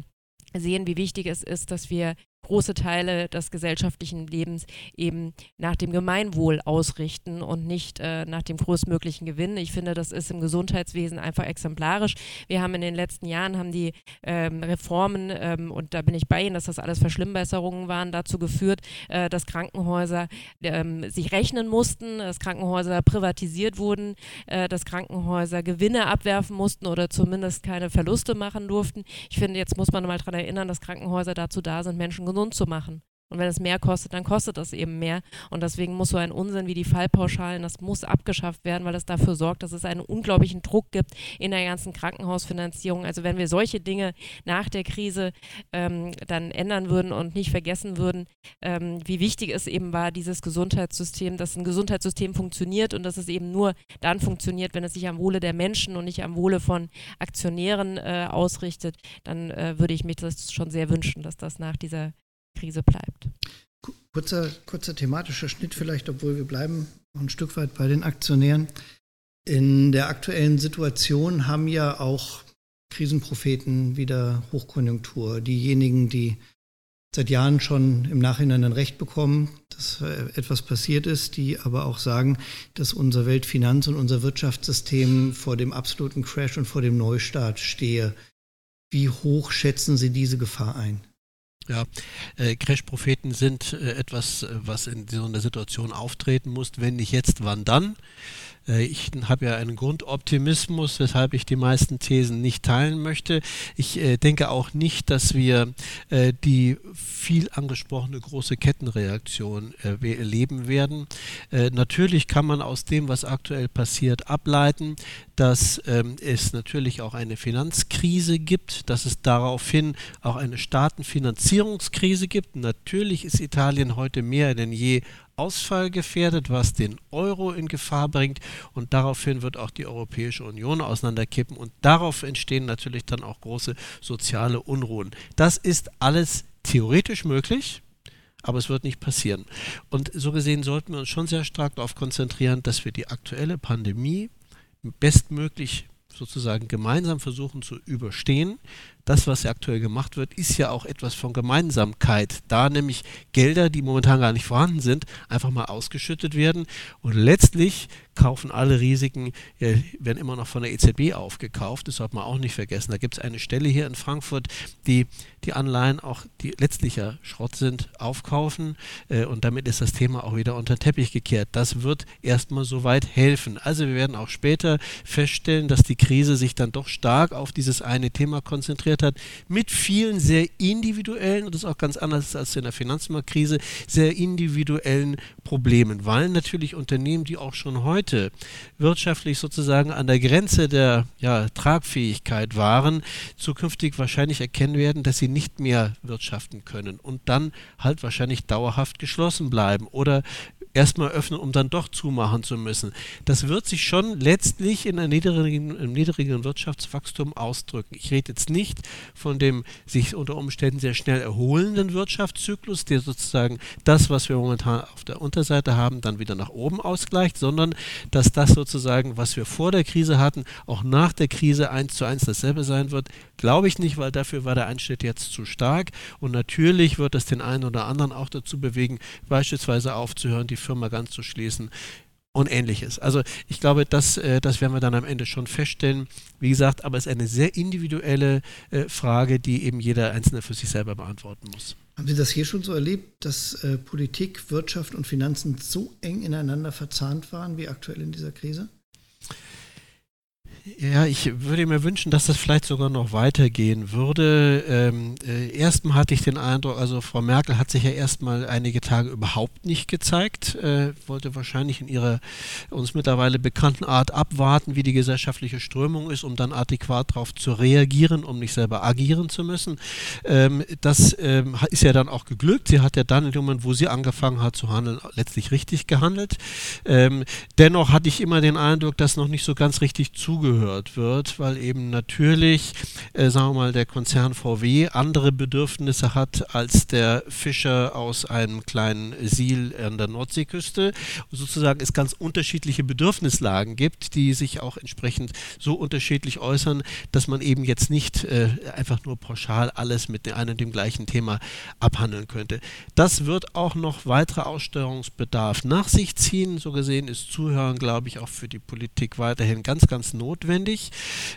sehen, wie wichtig es ist, dass wir große Teile des gesellschaftlichen Lebens eben nach dem Gemeinwohl ausrichten und nicht äh, nach dem größtmöglichen Gewinn. Ich finde, das ist im Gesundheitswesen einfach exemplarisch. Wir haben in den letzten Jahren haben die ähm, Reformen ähm, und da bin ich bei Ihnen, dass das alles Verschlimmbesserungen waren, dazu geführt, äh, dass Krankenhäuser ähm, sich rechnen mussten, dass Krankenhäuser privatisiert wurden, äh, dass Krankenhäuser Gewinne abwerfen mussten oder zumindest keine Verluste machen durften. Ich finde, jetzt muss man mal daran erinnern, dass Krankenhäuser dazu da sind, Menschen gesund zu machen. Und wenn es mehr kostet, dann kostet das eben mehr. Und deswegen muss so ein Unsinn wie die Fallpauschalen, das muss abgeschafft werden, weil es dafür sorgt, dass es einen unglaublichen Druck gibt in der ganzen Krankenhausfinanzierung. Also wenn wir solche Dinge nach der Krise ähm, dann ändern würden und nicht vergessen würden, ähm, wie wichtig es eben war, dieses Gesundheitssystem, dass ein Gesundheitssystem funktioniert und dass es eben nur dann funktioniert, wenn es sich am Wohle der Menschen und nicht am Wohle von Aktionären äh, ausrichtet, dann äh, würde ich mir das schon sehr wünschen, dass das nach dieser Krise bleibt. Kurzer, kurzer thematischer Schnitt vielleicht, obwohl wir bleiben noch ein Stück weit bei den Aktionären. In der aktuellen Situation haben ja auch Krisenpropheten wieder Hochkonjunktur. Diejenigen, die seit Jahren schon im Nachhinein ein Recht bekommen, dass etwas passiert ist, die aber auch sagen, dass unser Weltfinanz- und unser Wirtschaftssystem vor dem absoluten Crash und vor dem Neustart stehe. Wie hoch schätzen Sie diese Gefahr ein? Ja, äh, Crash-Propheten sind äh, etwas, äh, was in so einer Situation auftreten muss. Wenn nicht jetzt, wann dann? Äh, ich habe ja einen Grundoptimismus, weshalb ich die meisten Thesen nicht teilen möchte. Ich äh, denke auch nicht, dass wir äh, die viel angesprochene große Kettenreaktion erleben werden. Natürlich kann man aus dem, was aktuell passiert, ableiten, dass ähm, es natürlich auch eine Finanzkrise gibt, dass es daraufhin auch eine Staatenfinanzierungskrise gibt. Natürlich ist Italien heute mehr denn je ausfallgefährdet, was den Euro in Gefahr bringt und daraufhin wird auch die Europäische Union auseinanderkippen und darauf entstehen natürlich dann auch große soziale Unruhen. Das ist alles theoretisch möglich, aber es wird nicht passieren. Und so gesehen sollten wir uns schon sehr stark darauf konzentrieren, dass wir die aktuelle Pandemie bestmöglich sozusagen gemeinsam versuchen zu überstehen, das, was ja aktuell gemacht wird, ist ja auch etwas von Gemeinsamkeit. Da nämlich Gelder, die momentan gar nicht vorhanden sind, einfach mal ausgeschüttet werden und letztlich kaufen alle Risiken, äh, werden immer noch von der EZB aufgekauft. Das sollte man auch nicht vergessen. Da gibt es eine Stelle hier in Frankfurt, die die Anleihen auch, die letztlich ja Schrott sind, aufkaufen. Äh, und damit ist das Thema auch wieder unter Teppich gekehrt. Das wird erstmal soweit helfen. Also wir werden auch später feststellen, dass die Krise sich dann doch stark auf dieses eine Thema konzentriert hat, mit vielen sehr individuellen, und das ist auch ganz anders als in der Finanzmarktkrise, sehr individuellen Problemen, weil natürlich Unternehmen, die auch schon heute heute wirtschaftlich sozusagen an der Grenze der ja, Tragfähigkeit waren, zukünftig wahrscheinlich erkennen werden, dass sie nicht mehr wirtschaften können und dann halt wahrscheinlich dauerhaft geschlossen bleiben oder erstmal öffnen, um dann doch zumachen zu müssen. Das wird sich schon letztlich in einem niedrigen, einem niedrigen Wirtschaftswachstum ausdrücken. Ich rede jetzt nicht von dem sich unter Umständen sehr schnell erholenden Wirtschaftszyklus, der sozusagen das, was wir momentan auf der Unterseite haben, dann wieder nach oben ausgleicht, sondern dass das sozusagen, was wir vor der Krise hatten, auch nach der Krise eins zu eins dasselbe sein wird. Glaube ich nicht, weil dafür war der Einschnitt jetzt zu stark. Und natürlich wird es den einen oder anderen auch dazu bewegen, beispielsweise aufzuhören, die Firma ganz zu schließen und ähnliches. Also ich glaube, das, äh, das werden wir dann am Ende schon feststellen. Wie gesagt, aber es ist eine sehr individuelle äh, Frage, die eben jeder Einzelne für sich selber beantworten muss. Haben Sie das hier schon so erlebt, dass äh, Politik, Wirtschaft und Finanzen so eng ineinander verzahnt waren wie aktuell in dieser Krise? Ja, ich würde mir wünschen, dass das vielleicht sogar noch weitergehen würde. Ähm, äh, erstmal hatte ich den Eindruck, also Frau Merkel hat sich ja erstmal einige Tage überhaupt nicht gezeigt, äh, wollte wahrscheinlich in ihrer uns mittlerweile bekannten Art abwarten, wie die gesellschaftliche Strömung ist, um dann adäquat darauf zu reagieren, um nicht selber agieren zu müssen. Ähm, das ähm, ist ja dann auch geglückt. Sie hat ja dann in dem Moment, wo sie angefangen hat zu handeln, letztlich richtig gehandelt. Ähm, dennoch hatte ich immer den Eindruck, dass noch nicht so ganz richtig zugehört zugehört wird, weil eben natürlich, äh, sagen wir mal, der Konzern VW andere Bedürfnisse hat als der Fischer aus einem kleinen Siel an der Nordseeküste. sozusagen es ganz unterschiedliche Bedürfnislagen gibt, die sich auch entsprechend so unterschiedlich äußern, dass man eben jetzt nicht äh, einfach nur pauschal alles mit einem und dem gleichen Thema abhandeln könnte. Das wird auch noch weiterer Aussteuerungsbedarf nach sich ziehen. So gesehen ist Zuhören, glaube ich, auch für die Politik weiterhin ganz, ganz notwendig notwendig.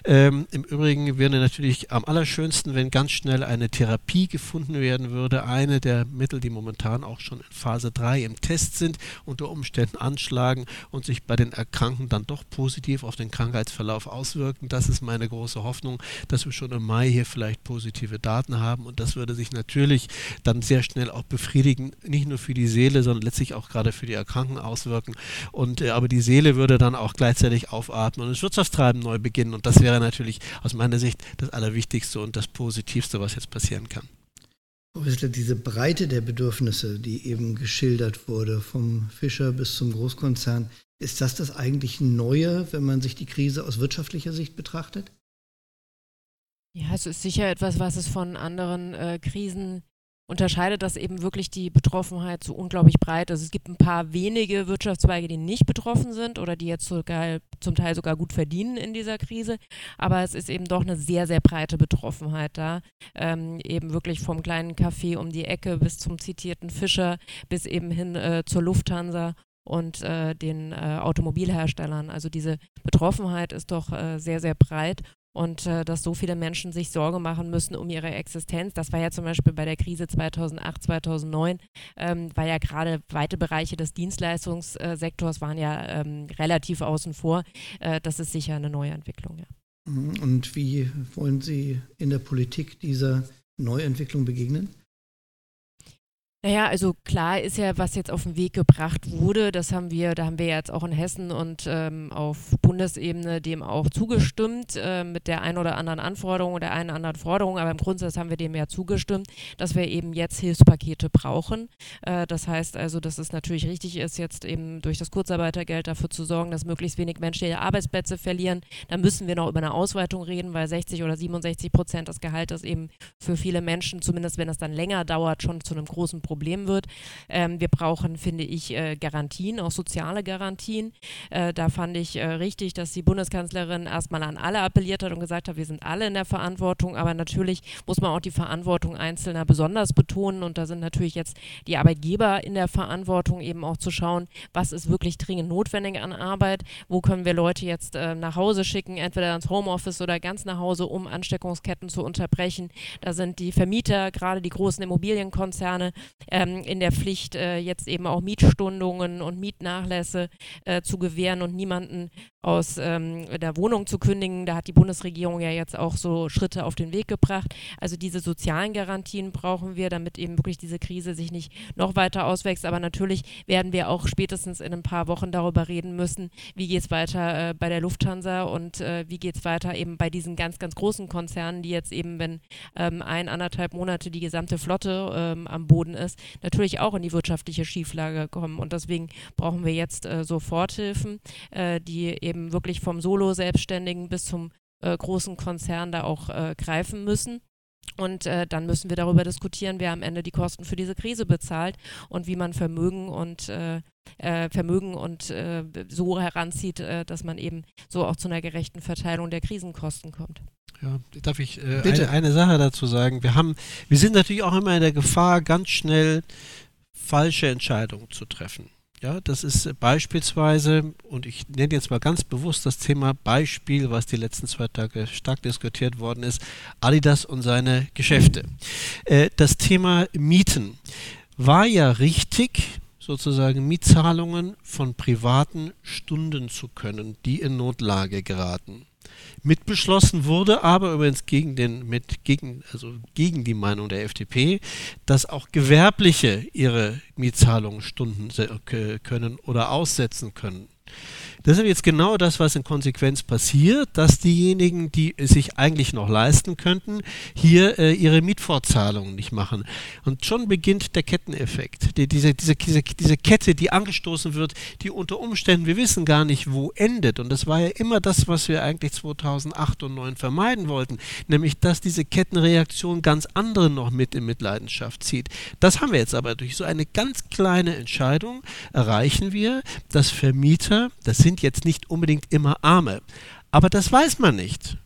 Ähm, Im Übrigen wäre natürlich am allerschönsten, wenn ganz schnell eine Therapie gefunden werden würde. Eine der Mittel, die momentan auch schon in Phase 3 im Test sind, unter Umständen anschlagen und sich bei den Erkrankten dann doch positiv auf den Krankheitsverlauf auswirken. Das ist meine große Hoffnung, dass wir schon im Mai hier vielleicht positive Daten haben und das würde sich natürlich dann sehr schnell auch befriedigen, nicht nur für die Seele, sondern letztlich auch gerade für die Erkrankten auswirken. Und äh, aber die Seele würde dann auch gleichzeitig aufatmen und das Wirtschaftstreiben Schreiben neu beginnen. Und das wäre natürlich aus meiner Sicht das Allerwichtigste und das Positivste, was jetzt passieren kann. Diese Breite der Bedürfnisse, die eben geschildert wurde, vom Fischer bis zum Großkonzern, ist das das eigentlich Neue, wenn man sich die Krise aus wirtschaftlicher Sicht betrachtet? Ja, es ist sicher etwas, was es von anderen äh, Krisen unterscheidet das eben wirklich die Betroffenheit so unglaublich breit. Also es gibt ein paar wenige Wirtschaftszweige, die nicht betroffen sind oder die jetzt sogar zum Teil sogar gut verdienen in dieser Krise. Aber es ist eben doch eine sehr, sehr breite Betroffenheit da. Ähm, eben wirklich vom kleinen Café um die Ecke bis zum zitierten Fischer bis eben hin äh, zur Lufthansa und äh, den äh, Automobilherstellern. Also diese Betroffenheit ist doch äh, sehr, sehr breit und äh, dass so viele Menschen sich Sorge machen müssen um ihre Existenz. Das war ja zum Beispiel bei der Krise 2008, 2009, ähm, weil ja gerade weite Bereiche des Dienstleistungssektors waren ja ähm, relativ außen vor. Äh, das ist sicher eine neue Entwicklung. Ja. Mhm. Und wie wollen Sie in der Politik dieser Neuentwicklung begegnen? Naja, also klar ist ja, was jetzt auf den Weg gebracht wurde, das haben wir, da haben wir jetzt auch in Hessen und ähm, auf Bundesebene dem auch zugestimmt, äh, mit der einen oder anderen Anforderung oder einen oder anderen Forderung, aber im Grundsatz haben wir dem ja zugestimmt, dass wir eben jetzt Hilfspakete brauchen. Äh, das heißt also, dass es natürlich richtig ist, jetzt eben durch das Kurzarbeitergeld dafür zu sorgen, dass möglichst wenig Menschen ihre Arbeitsplätze verlieren. Da müssen wir noch über eine Ausweitung reden, weil 60 oder 67 Prozent des Gehaltes eben für viele Menschen, zumindest wenn es dann länger dauert, schon zu einem großen Problem Problem wird. Ähm, wir brauchen, finde ich, äh, Garantien, auch soziale Garantien. Äh, da fand ich äh, richtig, dass die Bundeskanzlerin erstmal an alle appelliert hat und gesagt hat, wir sind alle in der Verantwortung, aber natürlich muss man auch die Verantwortung Einzelner besonders betonen und da sind natürlich jetzt die Arbeitgeber in der Verantwortung, eben auch zu schauen, was ist wirklich dringend notwendig an Arbeit, wo können wir Leute jetzt äh, nach Hause schicken, entweder ins Homeoffice oder ganz nach Hause, um Ansteckungsketten zu unterbrechen. Da sind die Vermieter, gerade die großen Immobilienkonzerne, ähm, in der Pflicht, äh, jetzt eben auch Mietstundungen und Mietnachlässe äh, zu gewähren und niemanden aus ähm, der Wohnung zu kündigen. Da hat die Bundesregierung ja jetzt auch so Schritte auf den Weg gebracht. Also diese sozialen Garantien brauchen wir, damit eben wirklich diese Krise sich nicht noch weiter auswächst. Aber natürlich werden wir auch spätestens in ein paar Wochen darüber reden müssen, wie geht es weiter äh, bei der Lufthansa und äh, wie geht es weiter eben bei diesen ganz, ganz großen Konzernen, die jetzt eben, wenn ähm, ein, anderthalb Monate die gesamte Flotte ähm, am Boden ist, natürlich auch in die wirtschaftliche Schieflage kommen. Und deswegen brauchen wir jetzt äh, Soforthilfen, äh, die eben wirklich vom Solo-Selbstständigen bis zum äh, großen Konzern da auch äh, greifen müssen. Und äh, dann müssen wir darüber diskutieren, wer am Ende die Kosten für diese Krise bezahlt und wie man Vermögen und äh, äh, Vermögen und äh, so heranzieht, äh, dass man eben so auch zu einer gerechten Verteilung der Krisenkosten kommt. Ja, darf ich äh, eine, eine Sache dazu sagen? Wir haben, wir sind natürlich auch immer in der Gefahr, ganz schnell falsche Entscheidungen zu treffen. Ja, das ist beispielsweise, und ich nenne jetzt mal ganz bewusst das Thema Beispiel, was die letzten zwei Tage stark diskutiert worden ist, Adidas und seine Geschäfte. Äh, das Thema Mieten war ja richtig, sozusagen Mietzahlungen von Privaten stunden zu können, die in Notlage geraten. Mitbeschlossen wurde aber übrigens gegen, den, mit, gegen, also gegen die Meinung der FDP, dass auch Gewerbliche ihre Mietzahlungen stunden können oder aussetzen können. Das ist jetzt genau das, was in Konsequenz passiert, dass diejenigen, die es sich eigentlich noch leisten könnten, hier äh, ihre Mietfortzahlungen nicht machen. Und schon beginnt der Ketteneffekt. Die, diese, diese, diese, Kette, die angestoßen wird, die unter Umständen, wir wissen gar nicht, wo endet. Und das war ja immer das, was wir eigentlich 2008 und 2009 vermeiden wollten, nämlich dass diese Kettenreaktion ganz andere noch mit in Mitleidenschaft zieht. Das haben wir jetzt aber durch so eine ganz kleine Entscheidung erreichen wir, dass Vermieter, das sind sind jetzt nicht unbedingt immer Arme. Aber das weiß man nicht.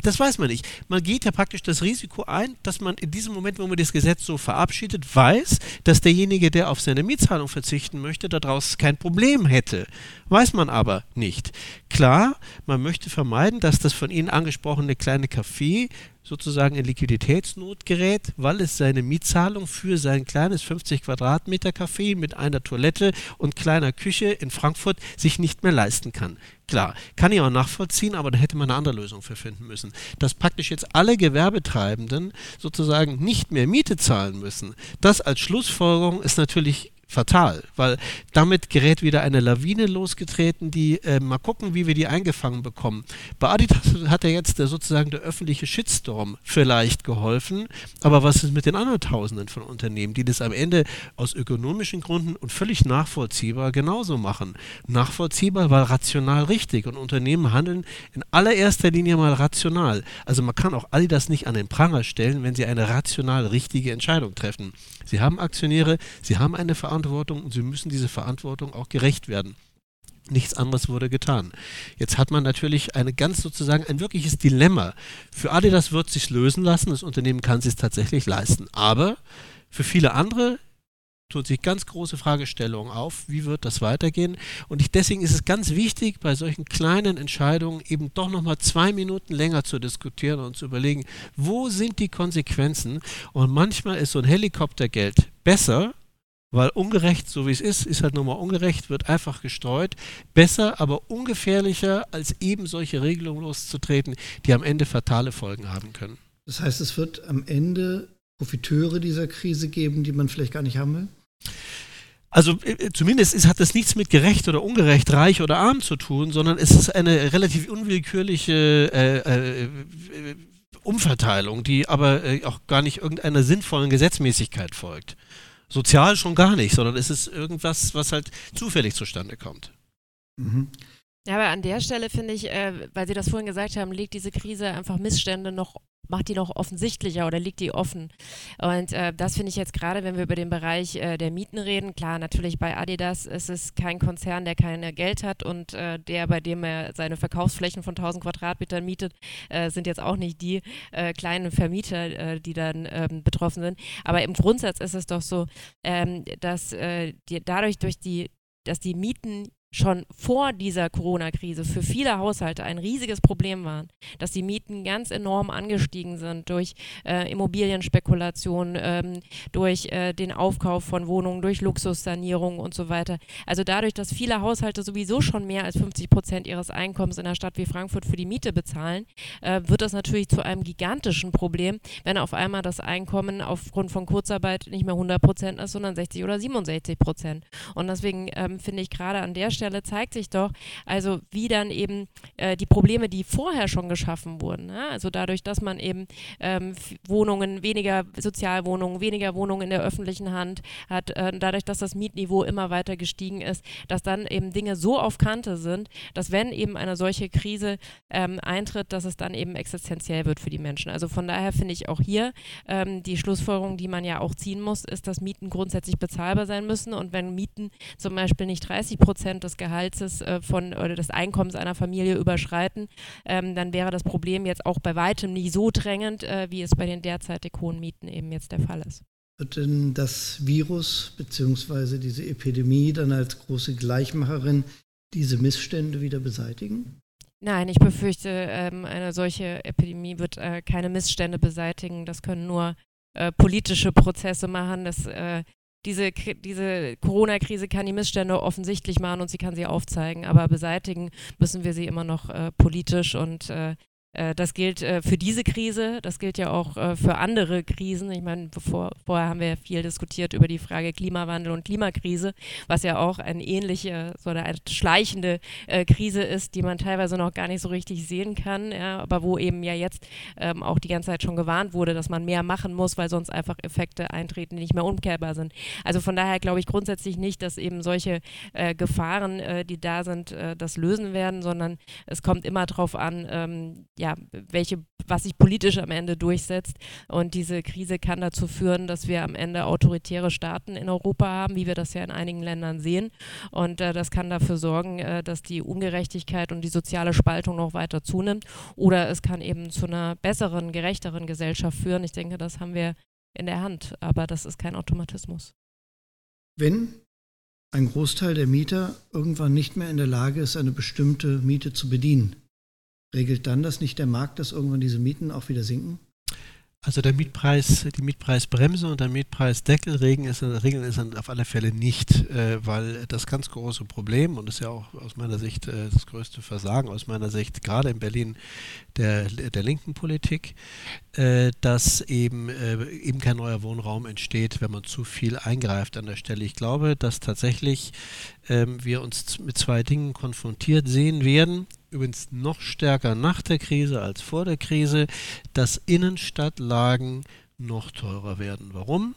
Das weiß man nicht. Man geht ja praktisch das Risiko ein, dass man in diesem Moment, wo man das Gesetz so verabschiedet, weiß, dass derjenige, der auf seine Mietzahlung verzichten möchte, daraus kein Problem hätte. Weiß man aber nicht. Klar, man möchte vermeiden, dass das von Ihnen angesprochene kleine Café sozusagen in Liquiditätsnot gerät, weil es seine Mietzahlung für sein kleines 50 Quadratmeter Café mit einer Toilette und kleiner Küche in Frankfurt sich nicht mehr leisten kann. Klar, kann ich auch nachvollziehen, aber da hätte man eine andere Lösung für finden müssen. Dass praktisch jetzt alle Gewerbetreibenden sozusagen nicht mehr Miete zahlen müssen, das als Schlussfolgerung ist natürlich fatal, weil damit gerät wieder eine Lawine losgetreten, die äh, mal gucken, wie wir die eingefangen bekommen. Bei Adidas hat ja jetzt der, sozusagen der öffentliche Shitstorm vielleicht geholfen, aber was ist mit den anderen Tausenden von Unternehmen, die das am Ende aus ökonomischen Gründen und völlig nachvollziehbar genauso machen? Nachvollziehbar, weil rational richtig und Unternehmen handeln in allererster Linie mal rational. Also man kann auch Adidas nicht an den Pranger stellen, wenn sie eine rational richtige Entscheidung treffen. Sie haben Aktionäre, sie haben eine Verantwortung und sie müssen diese Verantwortung auch gerecht werden. Nichts anderes wurde getan. Jetzt hat man natürlich eine ganz sozusagen ein wirkliches Dilemma. Für Adidas wird sich lösen lassen, das Unternehmen kann es sich tatsächlich leisten. Aber für viele andere tut sich ganz große Fragestellungen auf, wie wird das weitergehen. Und ich, deswegen ist es ganz wichtig, bei solchen kleinen Entscheidungen eben doch nochmal zwei Minuten länger zu diskutieren und zu überlegen, wo sind die Konsequenzen. Und manchmal ist so ein Helikoptergeld besser, weil ungerecht, so wie es ist, ist halt nochmal ungerecht, wird einfach gestreut. Besser, aber ungefährlicher, als eben solche Regelungen loszutreten, die am Ende fatale Folgen haben können. Das heißt, es wird am Ende Profiteure dieser Krise geben, die man vielleicht gar nicht haben will? Also äh, zumindest ist, hat das nichts mit gerecht oder ungerecht, reich oder arm zu tun, sondern es ist eine relativ unwillkürliche äh, äh, Umverteilung, die aber äh, auch gar nicht irgendeiner sinnvollen Gesetzmäßigkeit folgt. Sozial schon gar nicht, sondern es ist irgendwas, was halt zufällig zustande kommt. Mhm. Ja, aber an der Stelle finde ich, äh, weil Sie das vorhin gesagt haben, legt diese Krise einfach Missstände noch macht die noch offensichtlicher oder liegt die offen. Und äh, das finde ich jetzt gerade, wenn wir über den Bereich äh, der Mieten reden, klar, natürlich bei Adidas ist es kein Konzern, der kein Geld hat und äh, der, bei dem er seine Verkaufsflächen von 1000 Quadratmetern mietet, äh, sind jetzt auch nicht die äh, kleinen Vermieter, äh, die dann ähm, betroffen sind. Aber im Grundsatz ist es doch so, ähm, dass die, dadurch durch die dass die Mieten schon vor dieser Corona-Krise für viele Haushalte ein riesiges Problem waren, dass die Mieten ganz enorm angestiegen sind durch äh, Immobilienspekulation, ähm, durch äh, den Aufkauf von Wohnungen, durch Luxussanierung und so weiter. Also dadurch, dass viele Haushalte sowieso schon mehr als 50 Prozent ihres Einkommens in einer Stadt wie Frankfurt für die Miete bezahlen, äh, wird das natürlich zu einem gigantischen Problem, wenn auf einmal das Einkommen aufgrund von Kurzarbeit nicht mehr 100 Prozent ist, sondern 60 oder 67 Prozent. Und deswegen ähm, finde ich gerade an der Stelle Stelle zeigt sich doch, also wie dann eben äh, die Probleme, die vorher schon geschaffen wurden, ja? also dadurch, dass man eben ähm, Wohnungen, weniger Sozialwohnungen, weniger Wohnungen in der öffentlichen Hand hat, äh, dadurch, dass das Mietniveau immer weiter gestiegen ist, dass dann eben Dinge so auf Kante sind, dass wenn eben eine solche Krise ähm, eintritt, dass es dann eben existenziell wird für die Menschen. Also von daher finde ich auch hier ähm, die Schlussfolgerung, die man ja auch ziehen muss, ist, dass Mieten grundsätzlich bezahlbar sein müssen und wenn Mieten zum Beispiel nicht 30 Prozent des des Gehaltes äh, von oder des Einkommens einer Familie überschreiten, ähm, dann wäre das Problem jetzt auch bei weitem nicht so drängend, äh, wie es bei den derzeitig hohen Mieten eben jetzt der Fall ist. Wird denn das Virus bzw. diese Epidemie dann als große Gleichmacherin diese Missstände wieder beseitigen? Nein, ich befürchte, ähm, eine solche Epidemie wird äh, keine Missstände beseitigen. Das können nur politische Prozesse machen. Das diese, diese Corona-Krise kann die Missstände offensichtlich machen und sie kann sie aufzeigen, aber beseitigen müssen wir sie immer noch äh, politisch und äh, das gilt äh, für diese Krise, das gilt ja auch äh, für andere Krisen. Ich meine, bevor, vorher haben wir ja viel diskutiert über die Frage Klimawandel und Klimakrise, was ja auch eine ähnliche, so eine schleichende Krise ist, die man teilweise noch gar nicht so richtig sehen kann, ja, aber wo eben ja jetzt ähm, auch die ganze Zeit schon gewarnt wurde, dass man mehr machen muss, weil sonst einfach Effekte eintreten, die nicht mehr umkehrbar sind. Also von daher glaube ich grundsätzlich nicht, dass eben solche äh, Gefahren, äh, die da sind, äh, das lösen werden, sondern es kommt immer darauf an, ähm, ja, welche, was sich politisch am Ende durchsetzt. Und diese Krise kann dazu führen, dass wir am Ende autoritäre Staaten in Europa haben, wie wir das ja in einigen Ländern sehen. Und äh, das kann dafür sorgen, äh, dass die Ungerechtigkeit und die soziale Spaltung noch weiter zunimmt. Oder es kann eben zu einer besseren, gerechteren Gesellschaft führen. Ich denke, das haben wir in der Hand, aber das ist kein Automatismus. Wenn ein Großteil der Mieter irgendwann nicht mehr in der Lage ist, eine bestimmte Miete zu bedienen, Regelt dann das nicht der Markt, dass irgendwann diese Mieten auch wieder sinken? Also der Mietpreis, die Mietpreisbremse und der Mietpreisdeckel regeln es, regeln es auf alle Fälle nicht, äh, weil das ganz große Problem und ist ja auch aus meiner Sicht äh, das größte Versagen aus meiner Sicht gerade in Berlin der, der linken Politik, äh, dass eben, eben kein neuer Wohnraum entsteht, wenn man zu viel eingreift an der Stelle. Ich glaube, dass tatsächlich ähm, wir uns mit zwei Dingen konfrontiert sehen werden übrigens noch stärker nach der Krise als vor der Krise, dass Innenstadtlagen noch teurer werden. Warum?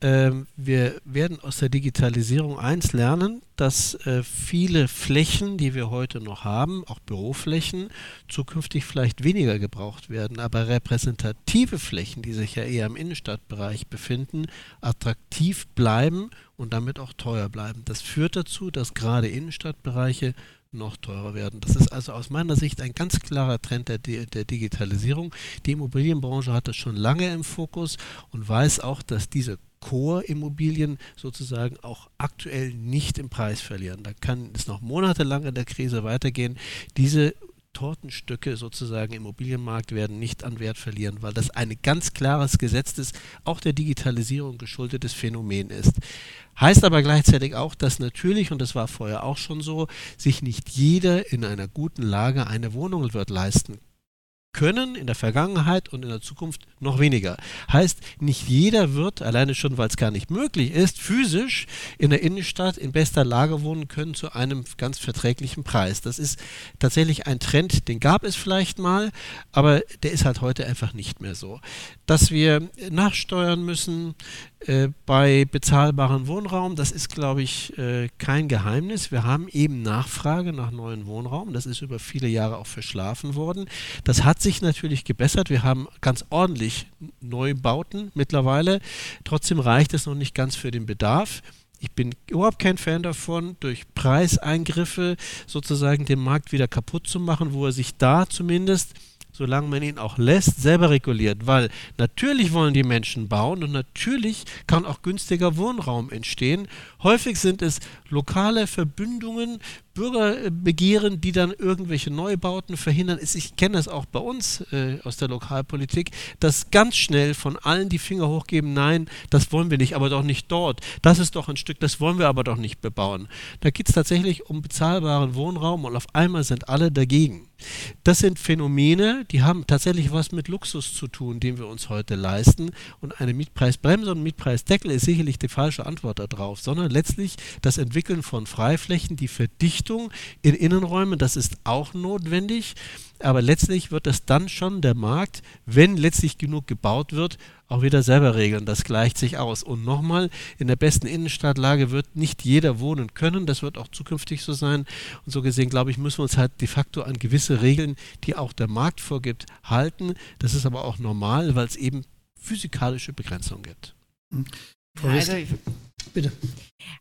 Ähm, wir werden aus der Digitalisierung eins lernen, dass äh, viele Flächen, die wir heute noch haben, auch Büroflächen, zukünftig vielleicht weniger gebraucht werden, aber repräsentative Flächen, die sich ja eher im Innenstadtbereich befinden, attraktiv bleiben und damit auch teuer bleiben. Das führt dazu, dass gerade Innenstadtbereiche noch teurer werden. Das ist also aus meiner Sicht ein ganz klarer Trend der, der Digitalisierung. Die Immobilienbranche hat das schon lange im Fokus und weiß auch, dass diese Core-Immobilien sozusagen auch aktuell nicht im Preis verlieren. Da kann es noch monatelang in der Krise weitergehen. Diese Tortenstücke sozusagen im Immobilienmarkt werden nicht an Wert verlieren, weil das ein ganz klares gesetztes, auch der Digitalisierung geschuldetes Phänomen ist. Heißt aber gleichzeitig auch, dass natürlich, und das war vorher auch schon so, sich nicht jeder in einer guten Lage eine Wohnung wird leisten können in der Vergangenheit und in der Zukunft noch weniger. Heißt, nicht jeder wird, alleine schon, weil es gar nicht möglich ist, physisch in der Innenstadt in bester Lage wohnen können zu einem ganz verträglichen Preis. Das ist tatsächlich ein Trend, den gab es vielleicht mal, aber der ist halt heute einfach nicht mehr so. Dass wir nachsteuern müssen, äh, bei bezahlbarem Wohnraum, das ist, glaube ich, äh, kein Geheimnis. Wir haben eben Nachfrage nach neuen Wohnraum. Das ist über viele Jahre auch verschlafen worden. Das hat sich natürlich gebessert. Wir haben ganz ordentlich Neubauten mittlerweile. Trotzdem reicht es noch nicht ganz für den Bedarf. Ich bin überhaupt kein Fan davon, durch Preiseingriffe sozusagen den Markt wieder kaputt zu machen, wo er sich da zumindest solange man ihn auch lässt, selber reguliert. Weil natürlich wollen die Menschen bauen und natürlich kann auch günstiger Wohnraum entstehen. Häufig sind es lokale Verbündungen, Bürgerbegehren, die dann irgendwelche Neubauten verhindern. Ich kenne das auch bei uns äh, aus der Lokalpolitik, dass ganz schnell von allen die Finger hochgeben, nein, das wollen wir nicht, aber doch nicht dort. Das ist doch ein Stück, das wollen wir aber doch nicht bebauen. Da geht es tatsächlich um bezahlbaren Wohnraum und auf einmal sind alle dagegen. Das sind Phänomene, die haben tatsächlich was mit Luxus zu tun, den wir uns heute leisten. Und eine Mietpreisbremse und Mietpreisdeckel ist sicherlich die falsche Antwort darauf, sondern letztlich das Entwickeln von Freiflächen, die Verdichtung Beleuchtung in Innenräumen, das ist auch notwendig. Aber letztlich wird es dann schon der Markt, wenn letztlich genug gebaut wird, auch wieder selber regeln. Das gleicht sich aus. Und nochmal, in der besten Innenstadtlage wird nicht jeder wohnen können. Das wird auch zukünftig so sein. Und so gesehen, glaube ich, müssen wir uns halt de facto an gewisse Regeln, die auch der Markt vorgibt, halten. Das ist aber auch normal, weil es eben physikalische Begrenzungen gibt. Ja, also Bitte.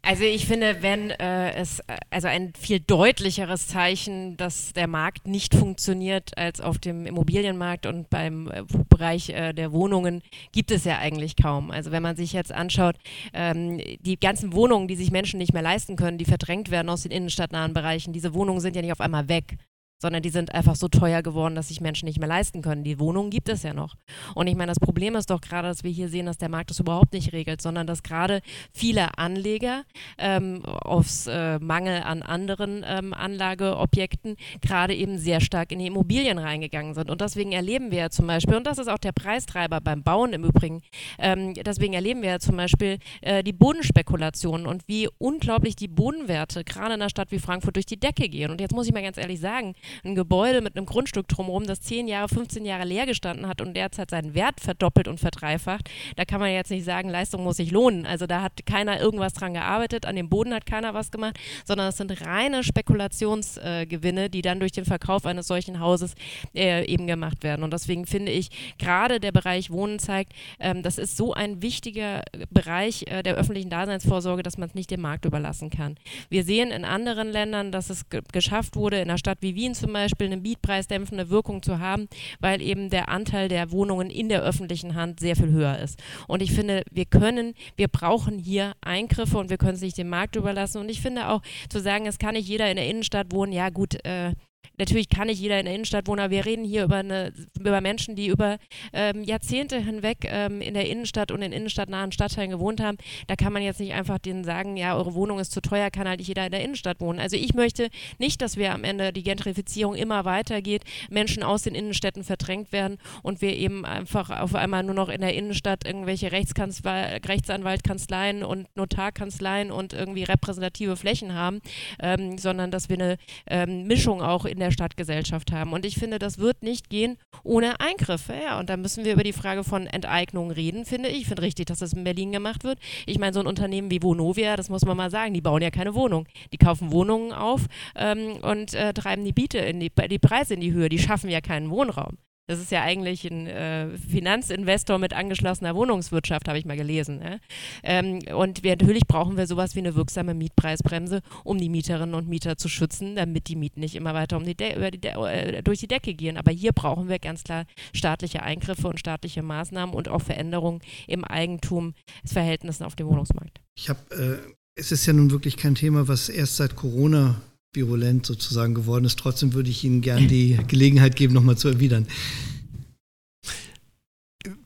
Also ich finde, wenn äh, es also ein viel deutlicheres Zeichen, dass der Markt nicht funktioniert als auf dem Immobilienmarkt und beim äh, Bereich äh, der Wohnungen gibt es ja eigentlich kaum. Also wenn man sich jetzt anschaut, ähm, die ganzen Wohnungen, die sich Menschen nicht mehr leisten können, die verdrängt werden aus den innenstadtnahen Bereichen, diese Wohnungen sind ja nicht auf einmal weg sondern die sind einfach so teuer geworden, dass sich Menschen nicht mehr leisten können. Die Wohnungen gibt es ja noch. Und ich meine, das Problem ist doch gerade, dass wir hier sehen, dass der Markt das überhaupt nicht regelt, sondern dass gerade viele Anleger ähm, aufs äh, Mangel an anderen ähm, Anlageobjekten gerade eben sehr stark in die Immobilien reingegangen sind. Und deswegen erleben wir ja zum Beispiel, und das ist auch der Preistreiber beim Bauen im Übrigen, ähm, deswegen erleben wir ja zum Beispiel äh, die Bodenspekulationen und wie unglaublich die Bodenwerte gerade in einer Stadt wie Frankfurt durch die Decke gehen. Und jetzt muss ich mal ganz ehrlich sagen, ein Gebäude mit einem Grundstück drumherum, das 10 Jahre, 15 Jahre leer gestanden hat und derzeit seinen Wert verdoppelt und verdreifacht, da kann man jetzt nicht sagen, Leistung muss sich lohnen. Also da hat keiner irgendwas dran gearbeitet, an dem Boden hat keiner was gemacht, sondern es sind reine Spekulationsgewinne, äh, die dann durch den Verkauf eines solchen Hauses äh, eben gemacht werden. Und deswegen finde ich, gerade der Bereich Wohnen zeigt, ähm, das ist so ein wichtiger Bereich äh, der öffentlichen Daseinsvorsorge, dass man es nicht dem Markt überlassen kann. Wir sehen in anderen Ländern, dass es geschafft wurde, in einer Stadt wie Wien zum Beispiel eine mietpreisdämpfende Wirkung zu haben, weil eben der Anteil der Wohnungen in der öffentlichen Hand sehr viel höher ist. Und ich finde, wir können, wir brauchen hier Eingriffe und wir können es nicht dem Markt überlassen. Und ich finde auch zu sagen, es kann nicht jeder in der Innenstadt wohnen, ja gut, äh, natürlich kann nicht jeder in der Innenstadt wohnen, aber wir reden hier über, eine, über Menschen, die über ähm, Jahrzehnte hinweg ähm, in der Innenstadt und in innenstadtnahen Stadtteilen gewohnt haben. Da kann man jetzt nicht einfach denen sagen, ja, eure Wohnung ist zu teuer, kann halt nicht jeder in der Innenstadt wohnen. Also ich möchte nicht, dass wir am Ende die Gentrifizierung immer weitergeht, Menschen aus den Innenstädten verdrängt werden und wir eben einfach auf einmal nur noch in der Innenstadt irgendwelche Rechtsanwaltkanzleien und Notarkanzleien und irgendwie repräsentative Flächen haben, ähm, sondern dass wir eine ähm, Mischung auch in der Stadtgesellschaft haben. Und ich finde, das wird nicht gehen ohne Eingriffe. Ja, und da müssen wir über die Frage von Enteignung reden, finde ich. Ich finde richtig, dass das in Berlin gemacht wird. Ich meine, so ein Unternehmen wie Vonovia, das muss man mal sagen, die bauen ja keine Wohnung. Die kaufen Wohnungen auf ähm, und äh, treiben die Biete in die, die Preise in die Höhe. Die schaffen ja keinen Wohnraum. Das ist ja eigentlich ein äh, Finanzinvestor mit angeschlossener Wohnungswirtschaft, habe ich mal gelesen. Ja? Ähm, und wir, natürlich brauchen wir sowas wie eine wirksame Mietpreisbremse, um die Mieterinnen und Mieter zu schützen, damit die Mieten nicht immer weiter um die die De äh, durch die Decke gehen. Aber hier brauchen wir ganz klar staatliche Eingriffe und staatliche Maßnahmen und auch Veränderungen im Eigentum, Verhältnissen auf dem Wohnungsmarkt. Ich habe, äh, es ist ja nun wirklich kein Thema, was erst seit Corona virulent sozusagen geworden ist. Trotzdem würde ich Ihnen gern die Gelegenheit geben, nochmal zu erwidern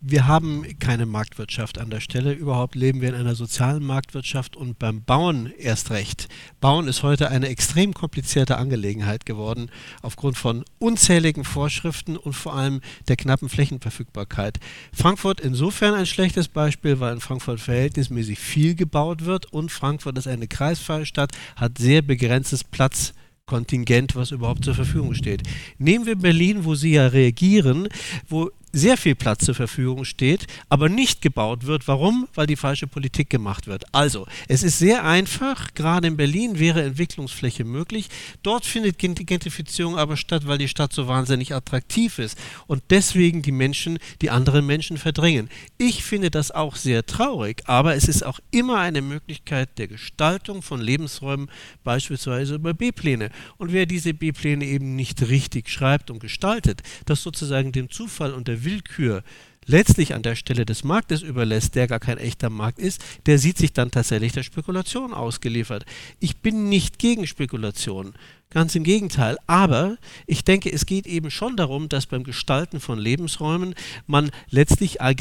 wir haben keine Marktwirtschaft an der Stelle. Überhaupt leben wir in einer sozialen Marktwirtschaft und beim Bauen erst recht. Bauen ist heute eine extrem komplizierte Angelegenheit geworden, aufgrund von unzähligen Vorschriften und vor allem der knappen Flächenverfügbarkeit. Frankfurt insofern ein schlechtes Beispiel, weil in Frankfurt verhältnismäßig viel gebaut wird und Frankfurt ist eine kreisfreie Stadt, hat sehr begrenztes Platz. Kontingent, was überhaupt zur Verfügung steht. Nehmen wir Berlin, wo Sie ja reagieren, wo sehr viel Platz zur Verfügung steht, aber nicht gebaut wird. Warum? Weil die falsche Politik gemacht wird. Also, es ist sehr einfach, gerade in Berlin wäre Entwicklungsfläche möglich. Dort findet Gentrifizierung aber statt, weil die Stadt so wahnsinnig attraktiv ist und deswegen die Menschen, die anderen Menschen verdrängen. Ich finde das auch sehr traurig, aber es ist auch immer eine Möglichkeit der Gestaltung von Lebensräumen, beispielsweise über B-Pläne. Und wer diese B-Pläne eben nicht richtig schreibt und gestaltet, das sozusagen dem Zufall und der Willkür letztlich an der Stelle des Marktes überlässt, der gar kein echter Markt ist, der sieht sich dann tatsächlich der Spekulation ausgeliefert. Ich bin nicht gegen Spekulation, ganz im Gegenteil. Aber ich denke, es geht eben schon darum, dass beim Gestalten von Lebensräumen man letztlich äh,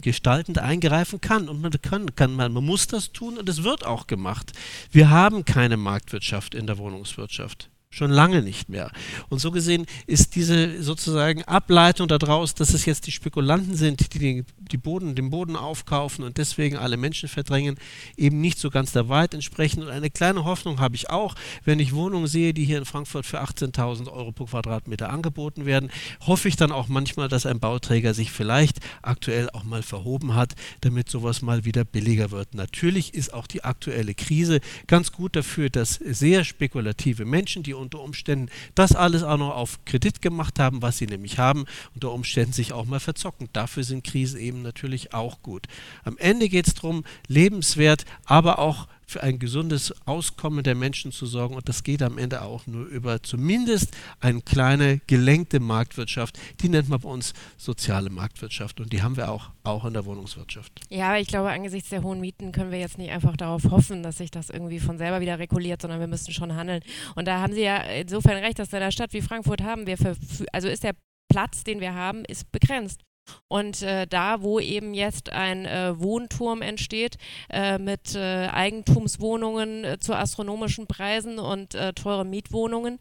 gestaltend eingreifen kann. Und man kann, kann man, man muss das tun und es wird auch gemacht. Wir haben keine Marktwirtschaft in der Wohnungswirtschaft. Schon lange nicht mehr. Und so gesehen ist diese sozusagen Ableitung daraus, dass es jetzt die Spekulanten sind, die, die, die Boden, den Boden aufkaufen und deswegen alle Menschen verdrängen, eben nicht so ganz der Wahrheit entsprechen. Und eine kleine Hoffnung habe ich auch, wenn ich Wohnungen sehe, die hier in Frankfurt für 18.000 Euro pro Quadratmeter angeboten werden, hoffe ich dann auch manchmal, dass ein Bauträger sich vielleicht aktuell auch mal verhoben hat, damit sowas mal wieder billiger wird. Natürlich ist auch die aktuelle Krise ganz gut dafür, dass sehr spekulative Menschen, die unter Umständen das alles auch noch auf Kredit gemacht haben, was sie nämlich haben, unter Umständen sich auch mal verzocken. Dafür sind Krisen eben natürlich auch gut. Am Ende geht es darum, lebenswert, aber auch für ein gesundes Auskommen der Menschen zu sorgen. Und das geht am Ende auch nur über zumindest eine kleine gelenkte Marktwirtschaft. Die nennt man bei uns soziale Marktwirtschaft. Und die haben wir auch, auch in der Wohnungswirtschaft. Ja, aber ich glaube, angesichts der hohen Mieten können wir jetzt nicht einfach darauf hoffen, dass sich das irgendwie von selber wieder reguliert, sondern wir müssen schon handeln. Und da haben Sie ja insofern recht, dass in einer Stadt wie Frankfurt haben wir, für, also ist der Platz, den wir haben, ist begrenzt. Und äh, da, wo eben jetzt ein äh, Wohnturm entsteht äh, mit äh, Eigentumswohnungen äh, zu astronomischen Preisen und äh, teuren Mietwohnungen,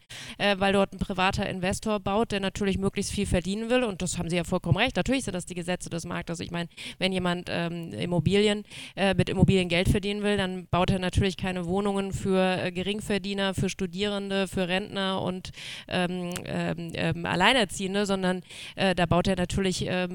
weil dort ein privater Investor baut, der natürlich möglichst viel verdienen will. Und das haben Sie ja vollkommen recht. Natürlich sind das die Gesetze des Marktes. Ich meine, wenn jemand ähm, Immobilien mit Immobilien Geld verdienen will, dann baut er natürlich keine Wohnungen für Geringverdiener, für Studierende, für Rentner und ähm, ähm, ähm Alleinerziehende, sondern da baut er natürlich ähm,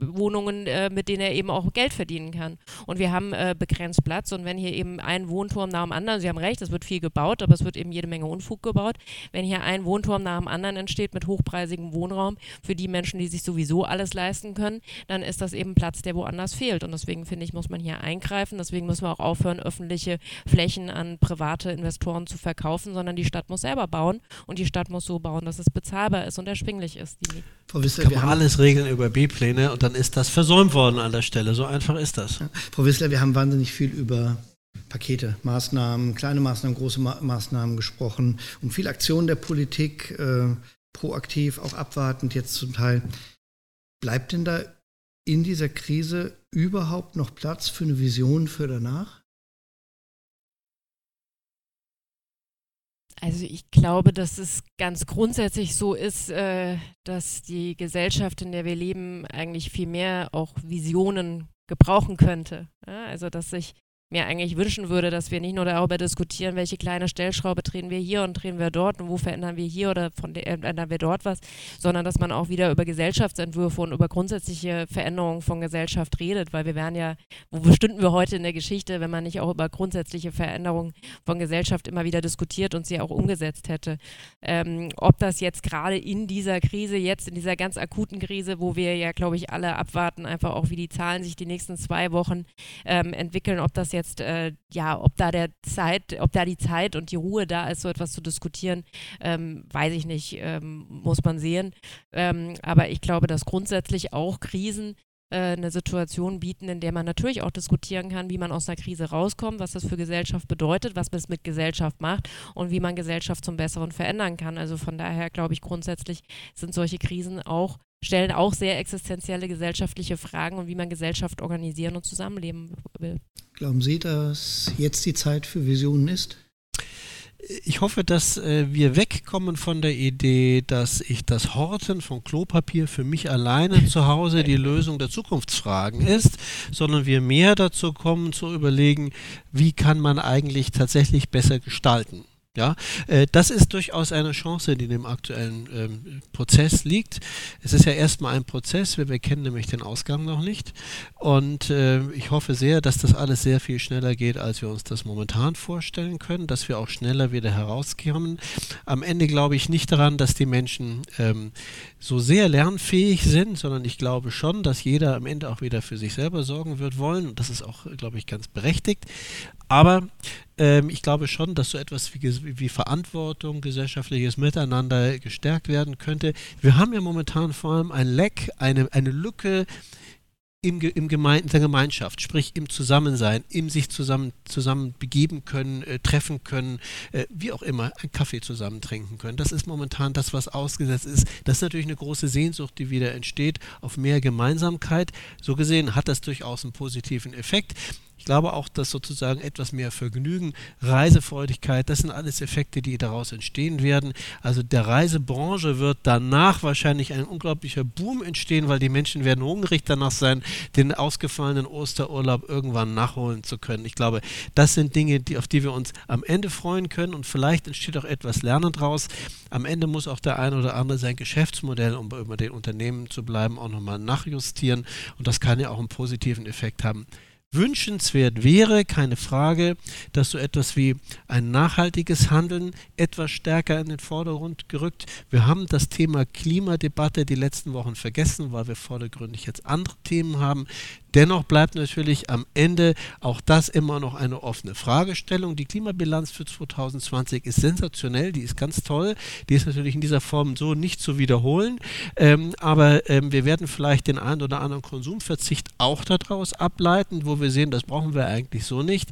Wohnungen, äh, mit denen er eben auch Geld verdienen kann. Und wir haben äh, begrenzt Platz und wenn hier eben ein Wohnturm nach dem anderen, Sie haben recht, es wird viel gebaut, aber es wird eben jede Menge Unfug gebaut. Wenn hier ein Wohnturm nach dem anderen entsteht mit hochpreisigem Wohnraum für die Menschen, die sich sowieso alles leisten können, dann ist das eben Platz, der woanders fehlt. Und deswegen finde ich, muss man hier eingreifen. Deswegen müssen wir auch aufhören, öffentliche Flächen an private Investoren zu verkaufen, sondern die Stadt muss selber bauen und die Stadt muss so bauen, dass es bezahlbar ist und erschwinglich ist. Frau Wissler, Kann man alles regeln über B Pläne und dann ist das versäumt worden an der Stelle. So einfach ist das. Ja. Frau Wissler, wir haben wahnsinnig viel über Pakete, Maßnahmen, kleine Maßnahmen, große Ma Maßnahmen gesprochen und viel Aktion der Politik, äh, proaktiv, auch abwartend jetzt zum Teil. Bleibt denn da in dieser Krise überhaupt noch Platz für eine Vision für danach? Also ich glaube, dass es ganz grundsätzlich so ist, äh, dass die Gesellschaft, in der wir leben, eigentlich viel mehr auch Visionen gebrauchen könnte. Also dass sich mir eigentlich wünschen würde, dass wir nicht nur darüber diskutieren, welche kleine Stellschraube drehen wir hier und drehen wir dort und wo verändern wir hier oder von der, ändern wir dort was, sondern dass man auch wieder über Gesellschaftsentwürfe und über grundsätzliche Veränderungen von Gesellschaft redet, weil wir wären ja, wo stünden wir heute in der Geschichte, wenn man nicht auch über grundsätzliche Veränderungen von Gesellschaft immer wieder diskutiert und sie auch umgesetzt hätte. Ähm, ob das jetzt gerade in dieser Krise, jetzt in dieser ganz akuten Krise, wo wir ja, glaube ich, alle abwarten, einfach auch wie die Zahlen sich die nächsten zwei Wochen ähm, entwickeln, ob das jetzt, äh, ja, ob da der Zeit, ob da die Zeit und die Ruhe da ist, so etwas zu diskutieren, ähm, weiß ich nicht, ähm, muss man sehen. Ähm, aber ich glaube, dass grundsätzlich auch Krisen äh, eine Situation bieten, in der man natürlich auch diskutieren kann, wie man aus einer Krise rauskommt, was das für Gesellschaft bedeutet, was das mit Gesellschaft macht und wie man Gesellschaft zum Besseren verändern kann. Also von daher glaube ich grundsätzlich sind solche Krisen auch stellen auch sehr existenzielle gesellschaftliche Fragen und wie man Gesellschaft organisieren und zusammenleben will. Glauben Sie, dass jetzt die Zeit für Visionen ist? Ich hoffe, dass äh, wir wegkommen von der Idee, dass ich das Horten von Klopapier für mich alleine zu Hause die Lösung der Zukunftsfragen ist, sondern wir mehr dazu kommen zu überlegen, wie kann man eigentlich tatsächlich besser gestalten. Ja, äh, das ist durchaus eine Chance, die in dem aktuellen ähm, Prozess liegt. Es ist ja erstmal ein Prozess, wir, wir kennen nämlich den Ausgang noch nicht. Und äh, ich hoffe sehr, dass das alles sehr viel schneller geht, als wir uns das momentan vorstellen können, dass wir auch schneller wieder herauskommen. Am Ende glaube ich nicht daran, dass die Menschen ähm, so sehr lernfähig sind, sondern ich glaube schon, dass jeder am Ende auch wieder für sich selber sorgen wird wollen. Und das ist auch, glaube ich, ganz berechtigt. Aber ähm, ich glaube schon, dass so etwas wie, wie, Verantwortung, gesellschaftliches Miteinander gestärkt werden könnte. Wir haben ja momentan vor allem ein Leck, eine, eine Lücke im, im Gemein in der Gemeinschaft, sprich im Zusammensein, im sich zusammen, zusammen begeben können, äh, treffen können, äh, wie auch immer, einen Kaffee zusammen trinken können. Das ist momentan das, was ausgesetzt ist. Das ist natürlich eine große Sehnsucht, die wieder entsteht auf mehr Gemeinsamkeit. So gesehen hat das durchaus einen positiven Effekt. Ich glaube auch, dass sozusagen etwas mehr Vergnügen, Reisefreudigkeit, das sind alles Effekte, die daraus entstehen werden. Also der Reisebranche wird danach wahrscheinlich ein unglaublicher Boom entstehen, weil die Menschen werden hungrig danach sein, den ausgefallenen Osterurlaub irgendwann nachholen zu können. Ich glaube, das sind Dinge, die, auf die wir uns am Ende freuen können und vielleicht entsteht auch etwas Lernen daraus. Am Ende muss auch der eine oder andere sein Geschäftsmodell, um über den Unternehmen zu bleiben, auch nochmal nachjustieren und das kann ja auch einen positiven Effekt haben. Wünschenswert wäre, keine Frage, dass so etwas wie ein nachhaltiges Handeln etwas stärker in den Vordergrund gerückt. Wir haben das Thema Klimadebatte die letzten Wochen vergessen, weil wir vordergründig jetzt andere Themen haben. Dennoch bleibt natürlich am Ende auch das immer noch eine offene Fragestellung. Die Klimabilanz für 2020 ist sensationell, die ist ganz toll. Die ist natürlich in dieser Form so nicht zu wiederholen. Ähm, aber ähm, wir werden vielleicht den einen oder anderen Konsumverzicht auch daraus ableiten, wo wir sehen, das brauchen wir eigentlich so nicht.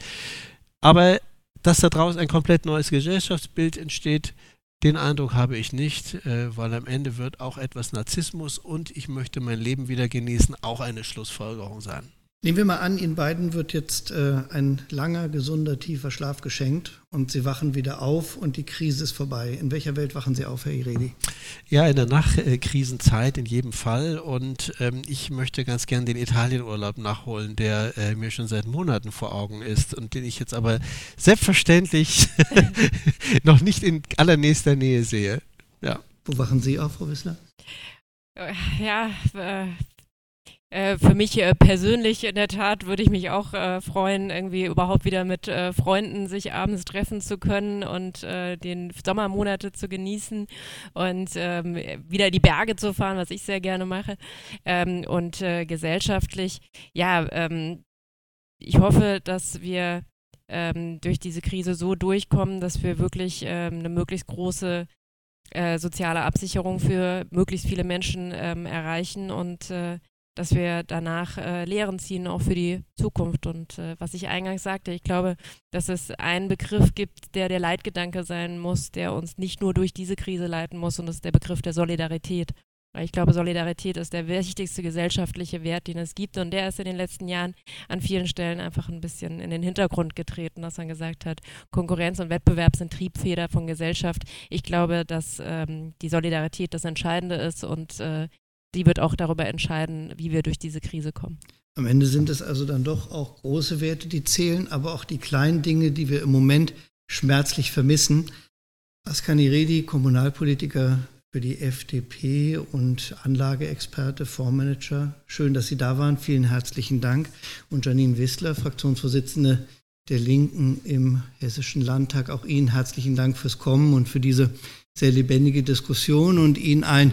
Aber dass daraus ein komplett neues Gesellschaftsbild entsteht, den Eindruck habe ich nicht, äh, weil am Ende wird auch etwas Narzissmus und ich möchte mein Leben wieder genießen auch eine Schlussfolgerung sein. Nehmen wir mal an, Ihnen beiden wird jetzt äh, ein langer, gesunder, tiefer Schlaf geschenkt und Sie wachen wieder auf und die Krise ist vorbei. In welcher Welt wachen Sie auf, Herr Iredi? Ja, in der Nachkrisenzeit in jedem Fall. Und ähm, ich möchte ganz gern den Italienurlaub nachholen, der äh, mir schon seit Monaten vor Augen ist und den ich jetzt aber selbstverständlich noch nicht in allernächster Nähe sehe. Ja. Wo wachen Sie auf, Frau Wissler? Ja, äh, äh, für mich äh, persönlich in der Tat würde ich mich auch äh, freuen, irgendwie überhaupt wieder mit äh, Freunden sich abends treffen zu können und den Sommermonate zu genießen und ähm, wieder die Berge zu fahren, was ich sehr gerne mache. Ähm, und gesellschaftlich, ja, ähm, ich hoffe, dass wir ähm, durch diese Krise so durchkommen, dass wir wirklich ähm, eine möglichst große soziale Absicherung für möglichst viele Menschen ähm, erreichen und dass wir danach äh, Lehren ziehen, auch für die Zukunft. Und äh, was ich eingangs sagte, ich glaube, dass es einen Begriff gibt, der der Leitgedanke sein muss, der uns nicht nur durch diese Krise leiten muss, und das ist der Begriff der Solidarität. Weil ich glaube, Solidarität ist der wichtigste gesellschaftliche Wert, den es gibt. Und der ist in den letzten Jahren an vielen Stellen einfach ein bisschen in den Hintergrund getreten, dass man gesagt hat, Konkurrenz und Wettbewerb sind Triebfeder von Gesellschaft. Ich glaube, dass ähm, die Solidarität das Entscheidende ist und äh, die wird auch darüber entscheiden, wie wir durch diese Krise kommen. Am Ende sind es also dann doch auch große Werte, die zählen, aber auch die kleinen Dinge, die wir im Moment schmerzlich vermissen. Askani Redi, Kommunalpolitiker für die FDP und Anlageexperte, Fondsmanager. Schön, dass Sie da waren. Vielen herzlichen Dank. Und Janine Wissler, Fraktionsvorsitzende der Linken im Hessischen Landtag. Auch Ihnen herzlichen Dank fürs Kommen und für diese sehr lebendige Diskussion und Ihnen ein